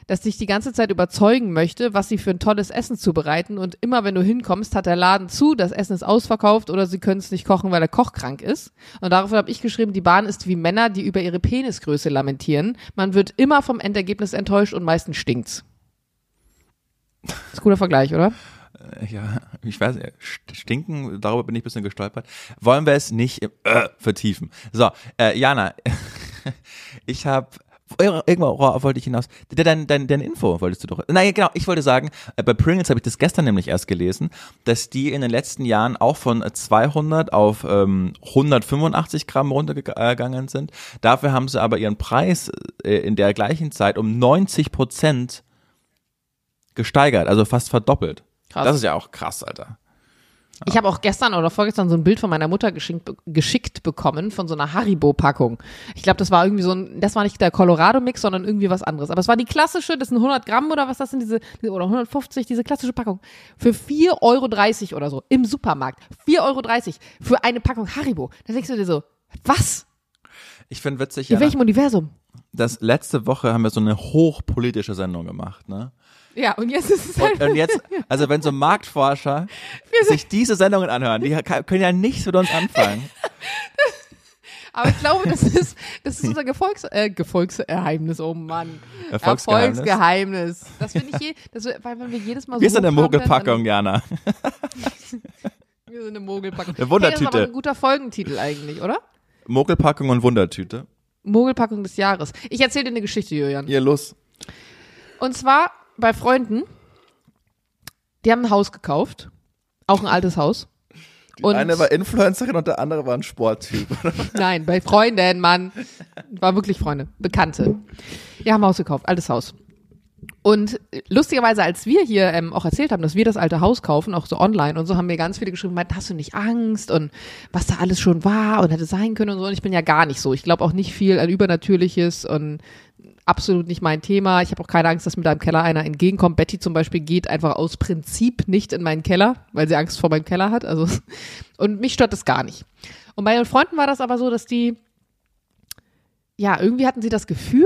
Speaker 2: das dich die ganze Zeit überzeugen möchte, was sie für ein tolles Essen zubereiten und immer wenn du hinkommst, hat der Laden zu, das Essen ist ausverkauft oder sie können es nicht kochen, weil der Koch krank ist. Und daraufhin habe ich geschrieben, die Bahn ist wie Männer, die über ihre Penisgröße lamentieren. Man wird immer vom Endergebnis enttäuscht und meistens stinkt's. Das ist ein cooler Vergleich, oder?
Speaker 1: Äh, Ja, ich weiß, nicht, stinken, darüber bin ich ein bisschen gestolpert. Wollen wir es nicht äh, vertiefen. So, äh, Jana, ich habe Irgendwo wollte ich hinaus. Dein, dein, deine Info wolltest du doch. Nein, genau. Ich wollte sagen, äh, bei Pringles habe ich das gestern nämlich erst gelesen, dass die in den letzten Jahren auch von 200 auf ähm, 185 Gramm runtergegangen sind. Dafür haben sie aber ihren Preis äh, in der gleichen Zeit um 90 Prozent gesteigert, also fast verdoppelt.
Speaker 2: Krass.
Speaker 1: Das ist ja auch krass, Alter.
Speaker 2: Ich habe auch gestern oder vorgestern so ein Bild von meiner Mutter geschickt, geschickt bekommen von so einer Haribo-Packung. Ich glaube, das war irgendwie so ein, das war nicht der Colorado-Mix, sondern irgendwie was anderes. Aber es war die klassische, das sind 100 Gramm oder was das sind, diese, oder 150, diese klassische Packung. Für 4,30 Euro oder so im Supermarkt. 4,30 Euro für eine Packung Haribo. Da denkst du dir so, was?
Speaker 1: Ich finde witzig,
Speaker 2: In welchem Universum?
Speaker 1: dass letzte Woche haben wir so eine hochpolitische Sendung gemacht, ne?
Speaker 2: Ja, und jetzt ist es halt.
Speaker 1: Und, und jetzt, also wenn so Marktforscher sich diese Sendungen anhören, die können ja nichts mit uns anfangen.
Speaker 2: Aber ich glaube, das ist, das ist unser Gefolgs, äh, Gefolgsgeheimnis, oh Mann.
Speaker 1: Erfolgsgeheimnis.
Speaker 2: Erfolgsgeheimnis. Das finde ich je, das, weil wenn wir jedes Mal so.
Speaker 1: Wir sind eine Mogelpackung, Jana.
Speaker 2: Wir sind eine Mogelpackung.
Speaker 1: Eine Wundertüte.
Speaker 2: Hey, das ist aber ein guter Folgentitel eigentlich, oder?
Speaker 1: Mogelpackung und Wundertüte.
Speaker 2: Mogelpackung des Jahres. Ich erzähle dir eine Geschichte, Julian.
Speaker 1: Ihr los.
Speaker 2: Und zwar bei Freunden, die haben ein Haus gekauft. Auch ein altes Haus.
Speaker 1: Die
Speaker 2: Und-
Speaker 1: eine war Influencerin und der andere war ein Sporttyp.
Speaker 2: Nein, bei Freunden, Mann. War wirklich Freunde, Bekannte. Die haben ein Haus gekauft, altes Haus. Und lustigerweise, als wir hier ähm, auch erzählt haben, dass wir das alte Haus kaufen, auch so online und so, haben mir ganz viele geschrieben, meint, hast du nicht Angst und was da alles schon war und hätte sein können und so. Und ich bin ja gar nicht so. Ich glaube auch nicht viel an Übernatürliches und absolut nicht mein Thema. Ich habe auch keine Angst, dass mir da im Keller einer entgegenkommt. Betty zum Beispiel geht einfach aus Prinzip nicht in meinen Keller, weil sie Angst vor meinem Keller hat. Also und mich stört das gar nicht. Und bei ihren Freunden war das aber so, dass die ja irgendwie hatten sie das Gefühl,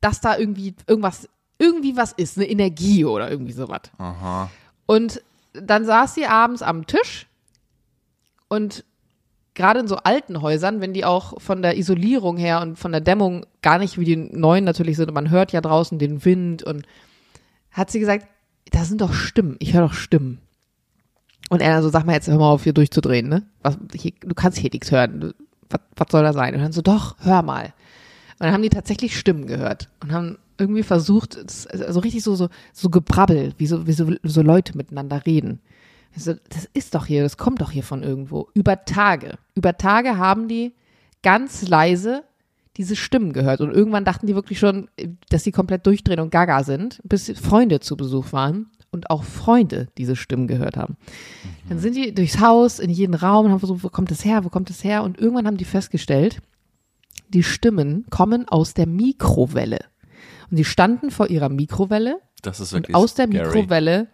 Speaker 2: dass da irgendwie irgendwas irgendwie was ist, eine Energie oder irgendwie sowas.
Speaker 1: Aha.
Speaker 2: Und dann saß sie abends am Tisch und gerade in so alten Häusern, wenn die auch von der Isolierung her und von der Dämmung gar nicht wie die neuen natürlich sind, und man hört ja draußen den Wind und hat sie gesagt, da sind doch Stimmen, ich höre doch Stimmen. Und er so, sag mal jetzt, hör mal auf, hier durchzudrehen, ne? Was, hier, du kannst hier nichts hören. Was, was soll da sein? Und dann so, doch, hör mal. Und dann haben die tatsächlich Stimmen gehört und haben irgendwie versucht, also richtig so, so, so gebrabbel, wie so, wie so, so Leute miteinander reden. Ich so, das ist doch hier, das kommt doch hier von irgendwo. Über Tage. Über Tage haben die ganz leise diese Stimmen gehört. Und irgendwann dachten die wirklich schon, dass sie komplett durchdrehen und gaga sind, bis Freunde zu Besuch waren und auch Freunde diese Stimmen gehört haben. Dann sind die durchs Haus, in jeden Raum und haben versucht, wo kommt das her, wo kommt das her? Und irgendwann haben die festgestellt, die Stimmen kommen aus der Mikrowelle. Und die standen vor ihrer Mikrowelle
Speaker 1: Das ist
Speaker 2: und
Speaker 1: wirklich
Speaker 2: aus der
Speaker 1: scary.
Speaker 2: Mikrowelle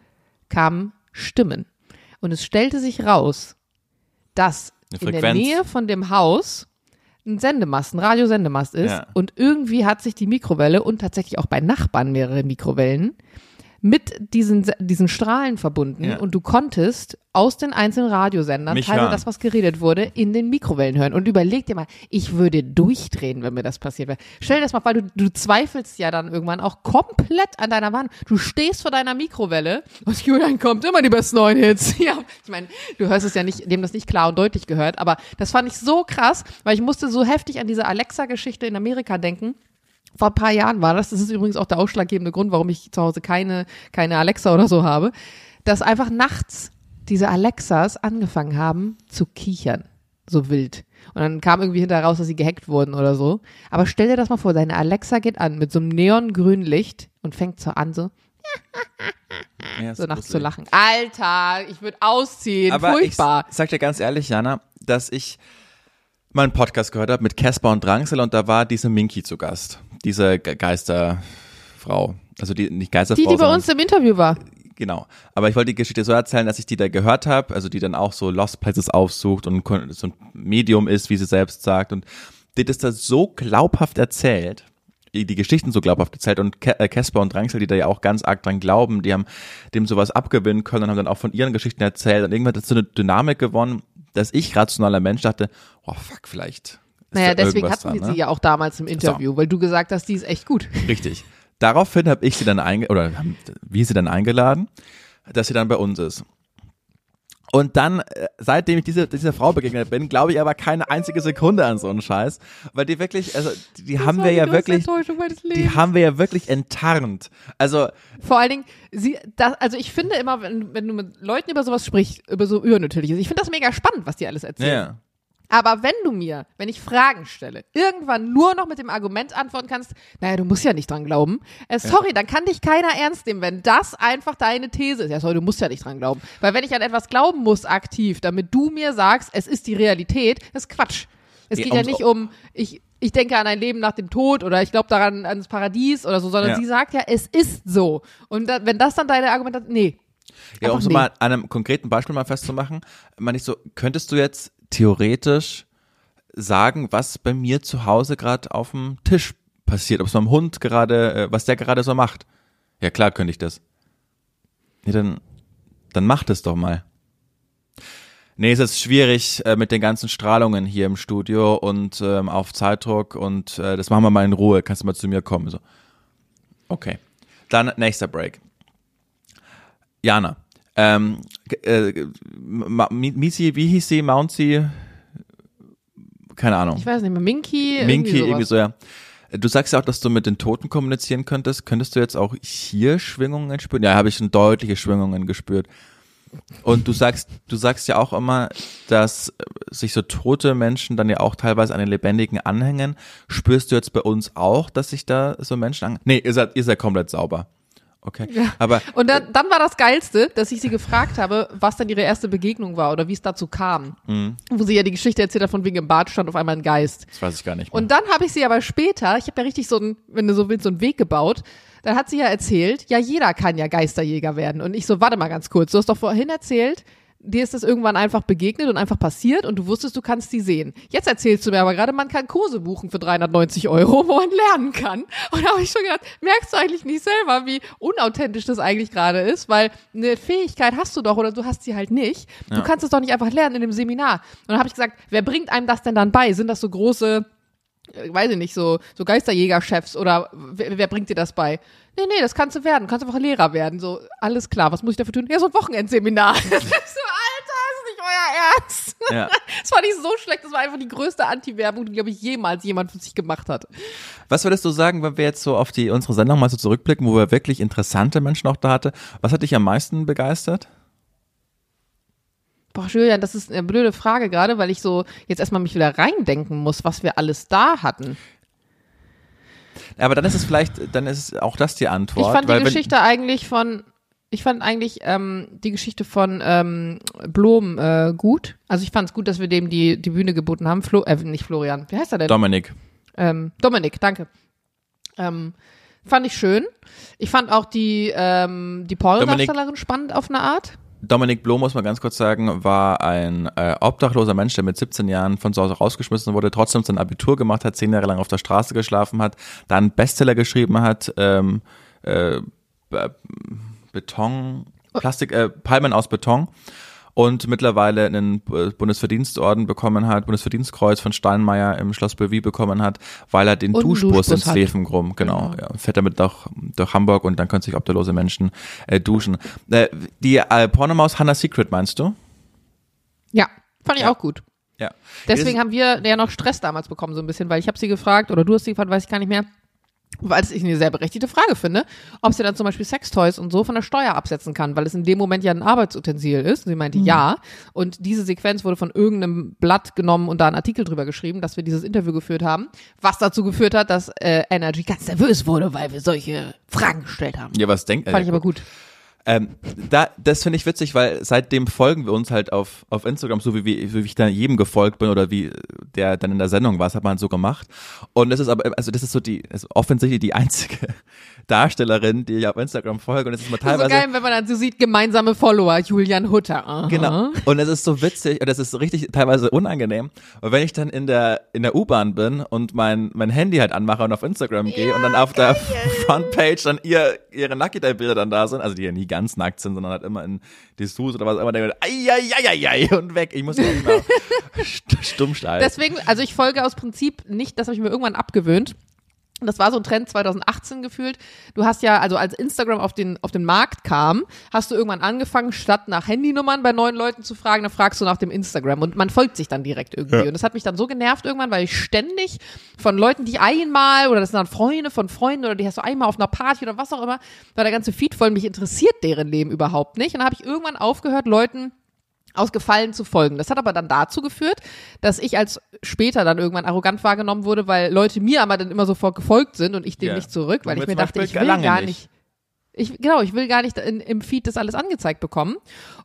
Speaker 2: kamen Stimmen. Und es stellte sich raus, dass in der. Nähe von dem Haus ein Sendemast, ein Radiosendemast ist.
Speaker 1: Ja.
Speaker 2: Und irgendwie hat sich die Mikrowelle und tatsächlich auch bei Nachbarn mehrere Mikrowellen mit diesen, diesen Strahlen verbunden
Speaker 1: Ja.
Speaker 2: und du konntest aus den einzelnen Radiosendern
Speaker 1: Mich
Speaker 2: teilweise
Speaker 1: hören.
Speaker 2: das, was geredet wurde, in den Mikrowellen hören. Und überleg dir mal, ich würde durchdrehen, wenn mir das passiert wäre. Stell dir das mal vor, du, du zweifelst ja dann irgendwann auch komplett an deiner Wand. Du stehst vor deiner Mikrowelle und Julian kommt immer die besten neuen Hits. Ja, ich meine, du hörst es ja nicht, dem das nicht klar und deutlich gehört, aber das fand ich so krass, weil ich musste so heftig an diese Alexa-Geschichte in Amerika denken. Vor ein paar Jahren war das. Das ist übrigens auch der ausschlaggebende Grund, warum ich zu Hause keine, keine Alexa oder so habe. Dass einfach nachts diese Alexas angefangen haben zu kichern. So wild. Und dann kam irgendwie hinterher raus, dass sie gehackt wurden oder so. Aber stell dir das mal vor, deine Alexa geht an mit so einem neongrünen Licht und fängt so an, so,
Speaker 1: Ja,
Speaker 2: so nachts zu lachen. Alter, ich würde ausziehen.
Speaker 1: Aber
Speaker 2: Furchtbar.
Speaker 1: ich sag dir ganz ehrlich, Jana, dass ich mal einen Podcast gehört habe mit Casper und Drangsel und da war diese Minky zu Gast. Diese Ge Geisterfrau. Also die, nicht Geisterfrau,
Speaker 2: Die, die bei uns im Interview war.
Speaker 1: Genau. Aber ich wollte die Geschichte so erzählen, dass ich die da gehört habe, also die dann auch so Lost Places aufsucht und so ein Medium ist, wie sie selbst sagt. Und die das da so glaubhaft erzählt, die Geschichten so glaubhaft erzählt und äh, Casper und Drangsel, die da ja auch ganz arg dran glauben, die haben dem sowas abgewinnen können und haben dann auch von ihren Geschichten erzählt und irgendwann hat das so eine Dynamik gewonnen, dass ich rationaler Mensch dachte, oh fuck, vielleicht.
Speaker 2: Naja, deswegen hatten wir
Speaker 1: dran,
Speaker 2: sie
Speaker 1: ne?
Speaker 2: ja auch damals im Interview, weil du gesagt hast, die ist echt gut.
Speaker 1: Richtig. Daraufhin habe ich sie dann einge oder haben wir sie dann eingeladen, dass sie dann bei uns ist. Und dann, äh, seitdem ich diese, dieser Frau begegnet bin, glaube ich aber keine einzige Sekunde an so einen Scheiß, weil die wirklich, also die, die haben wir ja wirklich, die haben wir ja wirklich enttarnt. Also
Speaker 2: Vor allen Dingen, sie, das, also ich finde immer, wenn, wenn du mit Leuten über sowas sprichst, über so Übernatürliches, ich finde das mega spannend, was die alles erzählen.
Speaker 1: ja,
Speaker 2: Aber wenn du mir, wenn ich Fragen stelle, irgendwann nur noch mit dem Argument antworten kannst, naja, du musst ja nicht dran glauben. Äh, sorry, dann kann dich keiner ernst nehmen, wenn das einfach deine These ist. Ja, sorry, du musst ja nicht dran glauben. Weil wenn ich an etwas glauben muss aktiv, damit du mir sagst, es ist die Realität, das ist Quatsch. Es
Speaker 1: Ja,
Speaker 2: geht ja nicht um, ich, ich denke an ein Leben nach dem Tod oder ich glaube daran ans Paradies oder so, sondern
Speaker 1: Ja.
Speaker 2: sie sagt ja, es ist so. Und da, wenn das dann deine Argumente, nee.
Speaker 1: ja um so
Speaker 2: nee.
Speaker 1: mal an einem konkreten Beispiel mal festzumachen, meine ich so, könntest du jetzt theoretisch sagen, was bei mir zu Hause gerade auf dem Tisch passiert, ob es meinem Hund gerade, äh, was der gerade so macht? Ja klar, könnte ich das. Nee, dann, dann mach das doch mal. Nee, es ist schwierig äh, mit den ganzen Strahlungen hier im Studio und ähm, auf Zeitdruck und äh, das machen wir mal in Ruhe. Kannst du mal zu mir kommen? So. Okay. Dann nächster Break. Jana. Ähm, äh, Misi, wie hieß sie? Mouncy? Keine Ahnung.
Speaker 2: Ich weiß nicht mehr, Minky,
Speaker 1: Minky,
Speaker 2: irgendwie
Speaker 1: irgendwie so, ja. Du sagst ja auch, dass du mit den Toten kommunizieren könntest. Könntest du jetzt auch hier Schwingungen spüren? Ja, habe ich schon deutliche Schwingungen gespürt. Und du sagst, du sagst ja auch immer, dass äh, sich so tote Menschen dann ja auch teilweise an den Lebendigen anhängen. Spürst du jetzt bei uns auch, dass sich da so Menschen an? Nee, ihr seid, ihr seid komplett sauber. Okay. Aber
Speaker 2: Und dann, dann war das Geilste, dass ich sie gefragt habe, was dann ihre erste Begegnung war oder wie es dazu kam.
Speaker 1: Mhm.
Speaker 2: Wo sie ja die Geschichte erzählt hat, von wegen im Bad stand auf einmal ein Geist.
Speaker 1: das weiß ich gar nicht mehr.
Speaker 2: Und dann habe ich sie aber später, ich habe ja richtig so ein, wenn du so willst, so einen Weg gebaut. Dann hat sie ja erzählt, ja, jeder kann ja Geisterjäger werden. Und ich so, warte mal ganz kurz, du hast doch vorhin erzählt, dir ist das irgendwann einfach begegnet und einfach passiert und du wusstest, du kannst die sehen. Jetzt erzählst du mir aber gerade, man kann Kurse buchen für 390 Euro, wo man lernen kann. Und da habe ich schon gedacht, merkst du eigentlich nicht selber, wie unauthentisch das eigentlich gerade ist, weil eine Fähigkeit hast du doch oder du hast sie halt nicht. Du kannst es doch nicht einfach lernen in dem Seminar. Und dann habe ich gesagt, wer bringt einem das denn dann bei? Sind das so große äh, weiß ich nicht, so, so Geisterjägerchefs oder wer, wer bringt dir das bei? Nee, nee, das kannst du werden, kannst einfach Lehrer werden. So, alles klar, was muss ich dafür tun? Ja, so ein Wochenendseminar. Alter, ist euer Ernst.
Speaker 1: ja.
Speaker 2: Das war nicht so schlecht, das war einfach die größte Anti-Werbung, die, glaube ich, jemals jemand für sich gemacht hat.
Speaker 1: Was würdest du sagen, wenn wir jetzt so auf die unsere Sendung mal so zurückblicken, wo wir wirklich interessante Menschen auch da hatte? Was hat dich am meisten begeistert?
Speaker 2: Boah, Julian, das ist eine blöde Frage gerade, weil ich so jetzt erstmal mich wieder reindenken muss, was wir alles da hatten.
Speaker 1: Aber dann ist es vielleicht, dann ist auch das die Antwort.
Speaker 2: Ich fand die Geschichte eigentlich von, ich fand eigentlich ähm, die Geschichte von ähm, Blom äh, gut. Also ich fand es gut, dass wir dem die, die Bühne geboten haben. Flo, äh, nicht Florian, wie heißt er denn?
Speaker 1: Dominik.
Speaker 2: ähm, Dominik, danke. Ähm, fand ich schön. Ich fand auch die, ähm, die Pornodarstellerin spannend auf eine Art.
Speaker 1: Dominik Blom, muss man ganz kurz sagen, war ein äh, obdachloser Mensch, der mit 17 Jahren von zu Hause rausgeschmissen wurde, trotzdem sein Abitur gemacht hat, zehn Jahre lang auf der Straße geschlafen hat, dann Bestseller geschrieben hat, ähm, äh, Beton, Plastik, äh, Palmen aus Beton und mittlerweile einen äh, Bundesverdienstorden bekommen hat, Bundesverdienstkreuz von Steinmeier im Schloss Bellevue bekommen hat, weil er den Duschbus
Speaker 2: Duschbus
Speaker 1: ins
Speaker 2: hat.
Speaker 1: Zwefen genau, ja, fährt damit durch, durch Hamburg und dann können sich obdachlose Menschen äh, duschen. Äh, die äh, Pornomaus Hannah Secret meinst du?
Speaker 2: Ja, fand ich
Speaker 1: Ja.
Speaker 2: auch gut.
Speaker 1: Ja.
Speaker 2: Deswegen haben wir ja noch Stress damals bekommen, so ein bisschen, weil ich habe sie gefragt, oder du hast sie gefragt, weiß ich gar nicht mehr, weil ich eine sehr berechtigte Frage finde, ob sie dann zum Beispiel Sextoys und so von der Steuer absetzen kann, weil es in dem Moment ja ein Arbeitsutensil ist. Und sie meinte ja. Und diese Sequenz wurde von irgendeinem Blatt genommen und da ein Artikel drüber geschrieben, dass wir dieses Interview geführt haben, was dazu geführt hat, dass äh, Energy ganz nervös wurde, weil wir solche Fragen gestellt haben.
Speaker 1: Ja, was denkt
Speaker 2: Fand ich aber gut.
Speaker 1: Ähm, da, das finde ich witzig, weil seitdem folgen wir uns halt auf, auf Instagram, so wie, wie, wie ich dann jedem gefolgt bin oder wie der dann in der Sendung war, das hat man so gemacht. Und das ist aber, also das ist so die, also offensichtlich die einzige Darstellerin, die ich auf Instagram folge. Und es ist mal teilweise.
Speaker 2: so geil, wenn man dann so sieht, gemeinsame Follower, Julian Hutter. Aha.
Speaker 1: Genau. Und es ist so witzig und es ist richtig teilweise unangenehm. Und wenn ich dann in der, in der U-Bahn bin und mein, mein Handy halt anmache und auf Instagram gehe und dann auf der Frontpage dann ihr, ihre Lucky Day Bilder dann da sind, also die ja nie ganz nackt sind, sondern halt immer in Dessous oder was immer, ai, ai, und weg. Ich muss ja immer stumm steigen.
Speaker 2: Deswegen, also ich folge aus Prinzip nicht, das habe ich mir irgendwann abgewöhnt. Das war so ein Trend 2018 gefühlt. Du hast ja, also als Instagram auf den, auf den Markt kam, hast du irgendwann angefangen, statt nach Handynummern bei neuen Leuten zu fragen, dann fragst du nach dem Instagram und man folgt sich dann direkt irgendwie.
Speaker 1: Ja.
Speaker 2: Und das hat mich dann so genervt irgendwann, weil ich ständig von Leuten, die einmal, oder das sind dann Freunde von Freunden, oder die hast du einmal auf einer Party oder was auch immer, war der ganze Feed voll, mich interessiert deren Leben überhaupt nicht. Und dann habe ich irgendwann aufgehört, Leuten aus Gefallen zu folgen. Das hat aber dann dazu geführt, dass ich als später dann irgendwann arrogant wahrgenommen wurde, weil Leute mir aber dann immer sofort gefolgt sind und ich denen
Speaker 1: Ja.
Speaker 2: nicht zurück, weil ich
Speaker 1: mir
Speaker 2: dachte, ich will gar
Speaker 1: nicht.
Speaker 2: nicht. Ich, genau, ich will gar nicht in, im Feed das alles angezeigt bekommen.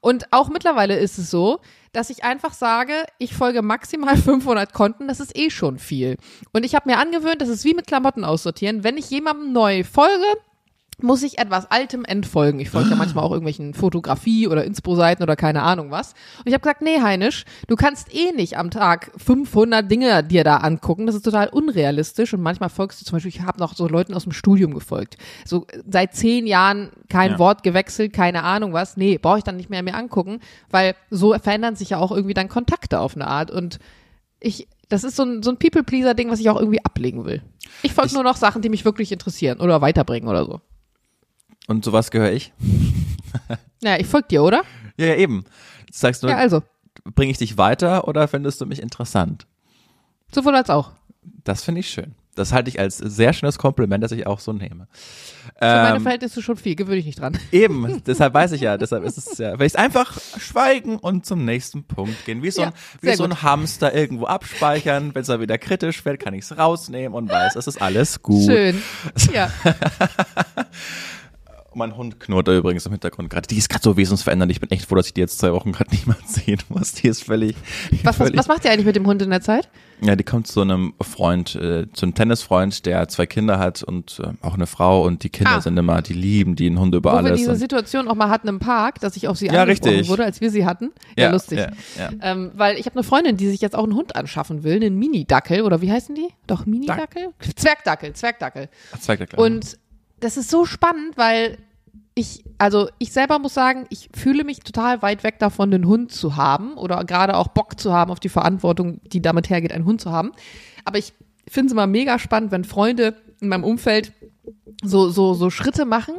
Speaker 2: Und auch mittlerweile ist es so, dass ich einfach sage, ich folge maximal 500 Konten, das ist eh schon viel. Und ich habe mir angewöhnt, das ist wie mit Klamotten aussortieren. Wenn ich jemandem neu folge, muss ich etwas Altem entfolgen. Ich folge ja manchmal auch irgendwelchen Fotografie- oder Inspo-Seiten oder keine Ahnung was. Und ich habe gesagt, nee, Heinisch, du kannst eh nicht am Tag 500 Dinge dir da angucken. Das ist total unrealistisch. Und manchmal folgst du zum Beispiel, ich habe noch so Leuten aus dem Studium gefolgt. So äh, seit zehn Jahren kein
Speaker 1: Ja.
Speaker 2: Wort gewechselt, keine Ahnung was. Nee, brauche ich dann nicht mehr mir angucken, weil so verändern sich ja auch irgendwie dann Kontakte auf eine Art. Und ich, das ist so ein, so ein People-Pleaser-Ding, was ich auch irgendwie ablegen will. Ich folge nur noch Sachen, die mich wirklich interessieren oder weiterbringen oder so.
Speaker 1: Und sowas gehöre ich.
Speaker 2: Naja, ich folge dir, oder?
Speaker 1: Ja, ja, eben. Jetzt sagst du,
Speaker 2: Ja, also.
Speaker 1: bringe ich dich weiter oder findest du mich interessant?
Speaker 2: Sowohl als auch.
Speaker 1: Das finde ich schön. Das halte ich als sehr schönes Kompliment, das ich auch so nehme.
Speaker 2: Für meine
Speaker 1: Ähm,
Speaker 2: Verhältnisse schon viel, gewöhne ich nicht dran.
Speaker 1: Eben, deshalb weiß ich ja, deshalb ist es ja, weil ich einfach schweigen und zum nächsten Punkt gehen. Wie so ein,
Speaker 2: Ja,
Speaker 1: wie
Speaker 2: sehr
Speaker 1: so ein. Hamster irgendwo abspeichern, wenn es dann wieder kritisch wird, kann ich es rausnehmen und weiß, es ist alles gut.
Speaker 2: Schön. Ja.
Speaker 1: Mein Hund knurrt da übrigens im Hintergrund gerade. Die ist gerade so wesensverändernd. Ich bin echt froh, dass ich die jetzt zwei Wochen gerade niemand sehen muss. Die ist völlig,
Speaker 2: Was, was,
Speaker 1: völlig
Speaker 2: was macht ihr eigentlich mit dem Hund in der Zeit?
Speaker 1: Ja, die kommt zu einem Freund, äh, zu einem Tennisfreund, der zwei Kinder hat und äh, auch eine Frau und die Kinder
Speaker 2: Ah.
Speaker 1: sind immer, die lieben die Hunde über
Speaker 2: Wo wir
Speaker 1: alles.
Speaker 2: diese
Speaker 1: und-
Speaker 2: Situation auch mal hatten im Park, dass ich auf sie
Speaker 1: Ja,
Speaker 2: angesprochen wurde, als wir sie hatten. Ja, lustig.
Speaker 1: Ja, ja.
Speaker 2: Ähm, weil ich habe eine Freundin, die sich jetzt auch einen Hund anschaffen will, einen Mini-Dackel oder wie heißen die? Doch, Mini-Dackel? Zwergdackel, Zwergdackel.
Speaker 1: Er klar.
Speaker 2: Und das ist so spannend, weil ich, also ich selber muss sagen, ich fühle mich total weit weg davon, einen Hund zu haben oder gerade auch Bock zu haben auf die Verantwortung, die damit hergeht, einen Hund zu haben. Aber ich finde es immer mega spannend, wenn Freunde in meinem Umfeld so, so, so Schritte machen,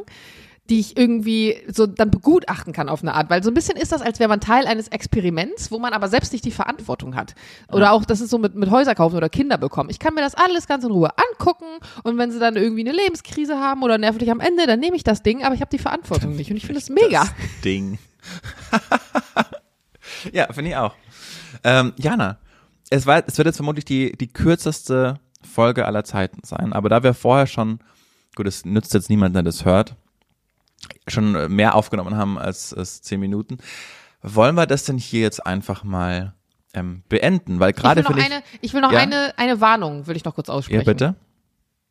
Speaker 2: die ich irgendwie so dann begutachten kann auf eine Art. Weil so ein bisschen ist das, als wäre man Teil eines Experiments, wo man aber selbst nicht die Verantwortung hat. Oder auch, das ist so mit, mit Häuser kaufen oder Kinder bekommen. Ich kann mir das alles ganz in Ruhe angucken und wenn sie dann irgendwie eine Lebenskrise haben oder nervlich am Ende, dann nehme ich das Ding, aber ich habe die Verantwortung nicht. Und ich finde es mega.
Speaker 1: Das Ding. ja, finde ich auch. Ähm, Jana, es, war, es wird jetzt vermutlich die, die kürzeste Folge aller Zeiten sein, aber da wir vorher schon, gut, es nützt jetzt niemand, der das hört, schon mehr aufgenommen haben als, als zehn Minuten, wollen wir das denn hier jetzt einfach mal ähm, beenden? Weil
Speaker 2: Ich will
Speaker 1: gerade
Speaker 2: noch,
Speaker 1: ich.
Speaker 2: eine, ich will noch
Speaker 1: Ja?
Speaker 2: eine, eine Warnung, will ich noch kurz aussprechen.
Speaker 1: Ja, bitte?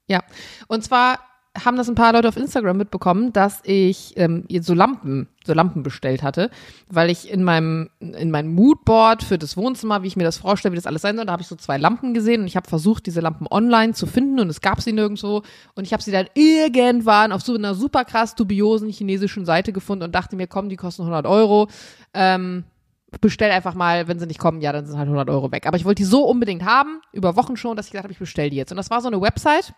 Speaker 2: Ja, und zwar haben das ein paar Leute auf Instagram mitbekommen, dass ich ähm, so Lampen, so Lampen bestellt hatte, weil ich in meinem in meinem Moodboard für das Wohnzimmer, wie ich mir das vorstelle, wie das alles sein soll, da habe ich so zwei Lampen gesehen und ich habe versucht, diese Lampen online zu finden und es gab sie nirgendwo und ich habe sie dann irgendwann auf so einer super krass dubiosen chinesischen Seite gefunden und dachte mir, komm, die kosten 100 Euro. Ähm, bestell einfach mal, wenn sie nicht kommen, ja, dann sind halt 100 Euro weg. Aber ich wollte die so unbedingt haben, über Wochen schon, dass ich gesagt habe, ich bestell die jetzt. Und das war so eine Website,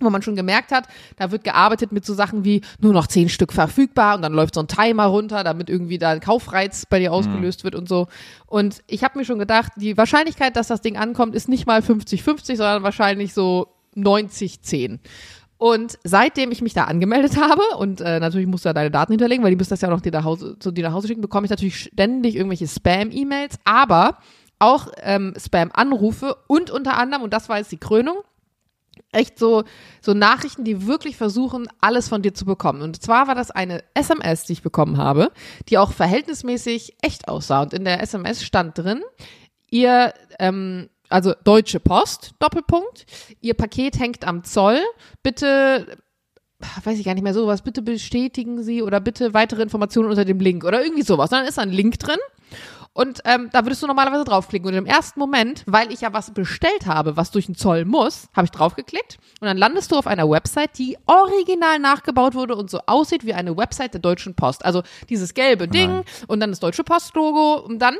Speaker 2: wo man schon gemerkt hat, da wird gearbeitet mit so Sachen wie nur noch zehn Stück verfügbar und dann läuft so ein Timer runter, damit irgendwie da ein Kaufreiz bei dir ausgelöst wird und so. Und ich habe mir schon gedacht, die Wahrscheinlichkeit, dass das Ding ankommt, ist nicht mal 50-50, sondern wahrscheinlich so 90-10. Und seitdem ich mich da angemeldet habe und äh, natürlich musst du da deine Daten hinterlegen, weil die müssen das ja auch noch dir nach Hause, zu dir nach Hause schicken, bekomme ich natürlich ständig irgendwelche Spam-E-Mails, aber auch ähm, Spam-Anrufe und unter anderem, und das war jetzt die Krönung, echt so, so Nachrichten, die wirklich versuchen, alles von dir zu bekommen. Und zwar war das eine SMS, die ich bekommen habe, die auch verhältnismäßig echt aussah. Und in der SMS stand drin, ihr, ähm, also Deutsche Post, Doppelpunkt, ihr Paket hängt am Zoll, bitte weiß ich gar nicht mehr sowas, bitte bestätigen Sie oder bitte weitere Informationen unter dem Link oder irgendwie sowas. Und dann ist ein Link drin und ähm, da würdest du normalerweise draufklicken. Und im ersten Moment, weil ich ja was bestellt habe, was durch den Zoll muss, habe ich draufgeklickt. Und dann landest du auf einer Website, die original nachgebaut wurde und so aussieht wie eine Website der Deutschen Post. Also dieses gelbe Ding
Speaker 1: Nein.
Speaker 2: und dann das Deutsche Post-Logo und dann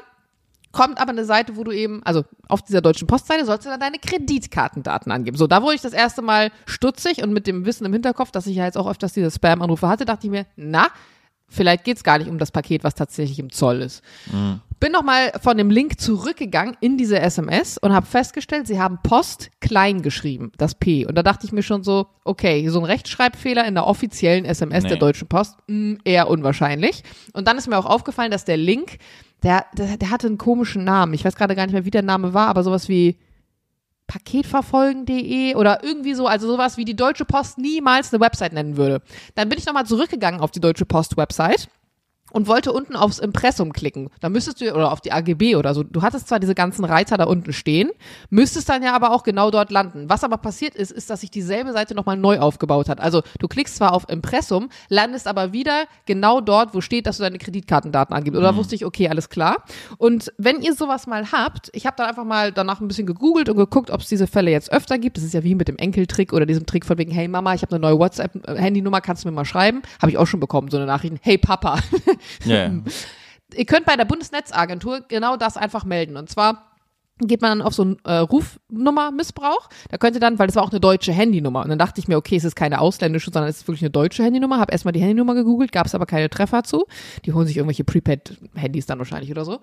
Speaker 2: kommt aber eine Seite, wo du eben, also auf dieser deutschen Postseite sollst du dann deine Kreditkartendaten angeben. So, da wurde ich das erste Mal stutzig und mit dem Wissen im Hinterkopf, dass ich ja jetzt auch öfters diese Spam-Anrufe hatte, dachte ich mir, na, vielleicht geht's gar nicht um das Paket, was tatsächlich im Zoll ist. Bin nochmal von dem Link zurückgegangen in diese SMS und habe festgestellt, sie haben Post klein geschrieben, das P. Und da dachte ich mir schon so, okay, so ein Rechtschreibfehler in der offiziellen SMS der
Speaker 1: Nee.
Speaker 2: Deutschen Post, mh, eher unwahrscheinlich. Und dann ist mir auch aufgefallen, dass der Link, der, der, der hatte einen komischen Namen. Ich weiß gerade gar nicht mehr, wie der Name war, aber sowas wie paketverfolgen.de oder irgendwie so, also sowas wie die Deutsche Post niemals eine Website nennen würde. Dann bin ich nochmal zurückgegangen auf die Deutsche Post Website und wollte unten aufs Impressum klicken. Da müsstest du, oder auf die AGB oder so, du hattest zwar diese ganzen Reiter da unten stehen, müsstest dann ja aber auch genau dort landen. Was aber passiert ist, ist, dass sich dieselbe Seite nochmal neu aufgebaut hat. Also du klickst zwar auf Impressum, landest aber wieder genau dort, wo steht, dass du deine Kreditkartendaten angibst. Oder wusste ich, okay, alles klar. Und wenn ihr sowas mal habt, ich habe dann einfach mal danach ein bisschen gegoogelt und geguckt, ob es diese Fälle jetzt öfter gibt. Das ist ja wie mit dem Enkeltrick oder diesem Trick von wegen, hey Mama, ich habe eine neue WhatsApp-Handynummer, kannst du mir mal schreiben? Habe ich auch schon bekommen, so eine Nachricht. Hey Papa.
Speaker 1: Ja.
Speaker 2: Ihr könnt bei der Bundesnetzagentur genau das einfach melden. Und zwar geht man dann auf so einen äh, Rufnummer-Missbrauch. Da könnt ihr dann, weil das war auch eine deutsche Handynummer. Und dann dachte ich mir, okay, es ist keine ausländische, sondern es ist wirklich eine deutsche Handynummer. Habe erstmal die Handynummer gegoogelt, gab es aber keine Treffer zu. Die holen sich irgendwelche Prepaid-Handys dann wahrscheinlich oder so.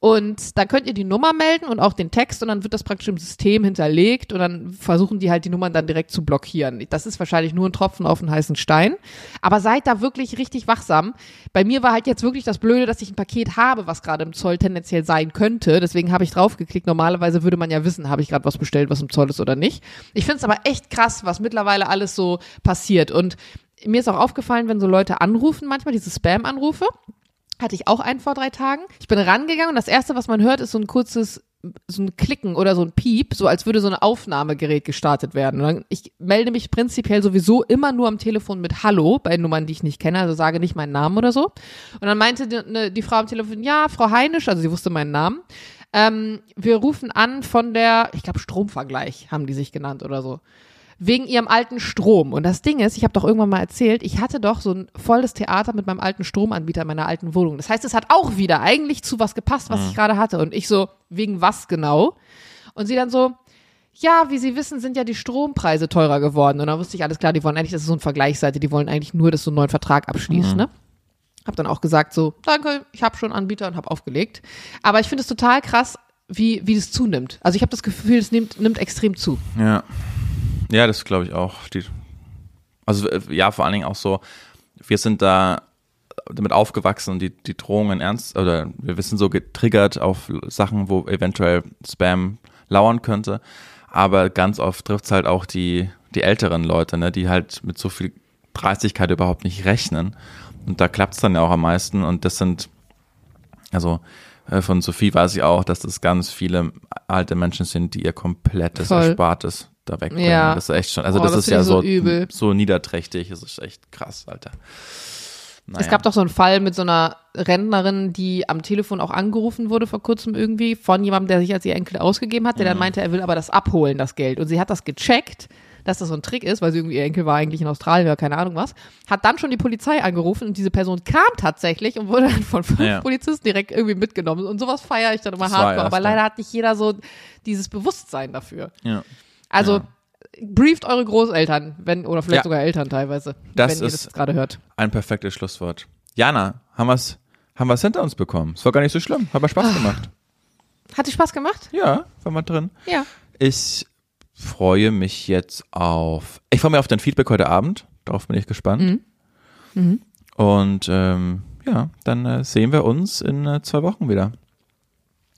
Speaker 2: Und da könnt ihr die Nummer melden und auch den Text und dann wird das praktisch im System hinterlegt und dann versuchen die halt die Nummern dann direkt zu blockieren. Das ist wahrscheinlich nur ein Tropfen auf einen heißen Stein. Aber seid da wirklich richtig wachsam. Bei mir war halt jetzt wirklich das Blöde, dass ich ein Paket habe, was gerade im Zoll tendenziell sein könnte. Deswegen habe ich draufgeklickt. Normalerweise würde man ja wissen, habe ich gerade was bestellt, was im Zoll ist oder nicht. Ich finde es aber echt krass, was mittlerweile alles so passiert. Und mir ist auch aufgefallen, wenn so Leute anrufen, manchmal diese Spam-Anrufe, hatte ich auch einen vor drei Tagen. Ich bin rangegangen und das erste, was man hört, ist so ein kurzes, so ein Klicken oder so ein Piep, so als würde so ein Aufnahmegerät gestartet werden. Dann, ich melde mich prinzipiell sowieso immer nur am Telefon mit Hallo bei Nummern, die ich nicht kenne, also sage nicht meinen Namen oder so. Und dann meinte die, ne, die Frau am Telefon, ja, Frau Heinisch, also sie wusste meinen Namen. Ähm, wir rufen an von der, ich glaube, Stromvergleich haben die sich genannt oder so wegen ihrem alten Strom. Und das Ding ist, ich habe doch irgendwann mal erzählt, ich hatte doch so ein volles Theater mit meinem alten Stromanbieter in meiner alten Wohnung. Das heißt, es hat auch wieder eigentlich zu was gepasst, was ich gerade hatte. Und ich so, wegen was genau? Und sie dann so, ja, wie Sie wissen, sind ja die Strompreise teurer geworden. Und dann wusste ich, alles klar, die wollen eigentlich, das ist so eine Vergleichsseite, die wollen eigentlich nur, dass du einen neuen Vertrag abschließt, ne? Hab dann auch gesagt so, danke, ich habe schon einen Anbieter und habe aufgelegt. Aber ich finde es total krass, wie, wie das zunimmt. Also ich habe das Gefühl, es nimmt, nimmt extrem zu.
Speaker 1: Ja. Ja, das glaube ich auch. Die, also äh, ja, vor allen Dingen auch so, wir sind da damit aufgewachsen die, die Drohungen ernst, oder wir wissen so getriggert auf Sachen, wo eventuell Spam lauern könnte. Aber ganz oft trifft es halt auch die, die älteren Leute, ne, die halt mit so viel Dreistigkeit überhaupt nicht rechnen. Und da klappt es dann ja auch am meisten. Und das sind, also äh, von Sophie weiß ich auch, dass das ganz viele alte Menschen sind, die ihr komplettes
Speaker 2: Voll.
Speaker 1: Erspartes da wegbringen.
Speaker 2: Ja.
Speaker 1: Das ist echt schon, also
Speaker 2: Oh,
Speaker 1: das,
Speaker 2: das
Speaker 1: ist ja
Speaker 2: so übel.
Speaker 1: so niederträchtig, das ist echt krass, Alter. Naja.
Speaker 2: Es gab doch so einen Fall mit so einer Rentnerin, die am Telefon auch angerufen wurde vor kurzem irgendwie von jemandem, der sich als ihr Enkel ausgegeben hat, der
Speaker 1: Mhm.
Speaker 2: dann meinte, er will aber das abholen, das Geld. Und sie hat das gecheckt, dass das so ein Trick ist, weil sie irgendwie ihr Enkel war eigentlich in Australien oder keine Ahnung was. Hat dann schon die Polizei angerufen und diese Person kam tatsächlich und wurde dann von fünf
Speaker 1: Ja.
Speaker 2: Polizisten direkt irgendwie mitgenommen. Und sowas feiere ich dann immer
Speaker 1: Das war
Speaker 2: hardcore.
Speaker 1: erst,
Speaker 2: Aber leider hat nicht jeder so dieses Bewusstsein dafür.
Speaker 1: ja.
Speaker 2: Also
Speaker 1: Ja.
Speaker 2: brieft eure Großeltern, wenn, oder vielleicht
Speaker 1: Ja.
Speaker 2: sogar Eltern teilweise,
Speaker 1: Das
Speaker 2: wenn ihr das gerade hört.
Speaker 1: ein perfektes Schlusswort. Jana, haben wir's, haben wir's hinter uns bekommen. Es war gar nicht so schlimm, hat mir. Spaß gemacht.
Speaker 2: Hat dir Spaß gemacht?
Speaker 1: Ja, war mal drin.
Speaker 2: Ja.
Speaker 1: Ich freue mich jetzt auf. Ich freue mich auf dein Feedback heute Abend. Darauf bin ich gespannt.
Speaker 2: Mhm.
Speaker 1: Und ähm, ja, dann äh, sehen wir uns in äh, zwei Wochen wieder.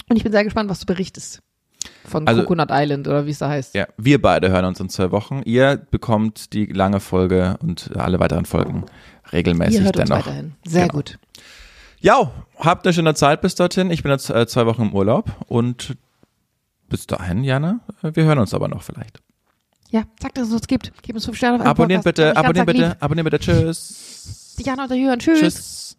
Speaker 2: Und ich bin sehr gespannt, was du berichtest. Von
Speaker 1: Also-
Speaker 2: Coconut Island oder wie es da heißt.
Speaker 1: Ja, wir beide hören uns in zwei Wochen. Ihr bekommt die lange Folge und alle weiteren Folgen regelmäßig
Speaker 2: Ihr hört uns
Speaker 1: dennoch.
Speaker 2: weiterhin. Sehr
Speaker 1: Genau.
Speaker 2: gut.
Speaker 1: Ja, habt eine schöne Zeit bis dorthin. Ich bin jetzt äh, zwei Wochen im Urlaub und bis dahin, Jana, äh, wir hören uns aber noch vielleicht.
Speaker 2: Ja, sagt, dass es uns gibt. Gebt uns fünf Sterne auf einem
Speaker 1: Abonnieren
Speaker 2: Podcast.
Speaker 1: bitte,
Speaker 2: arg
Speaker 1: bitte,
Speaker 2: lieb.
Speaker 1: abonnieren bitte. Tschüss.
Speaker 2: Dich an und Tschüss.
Speaker 1: Tschüss.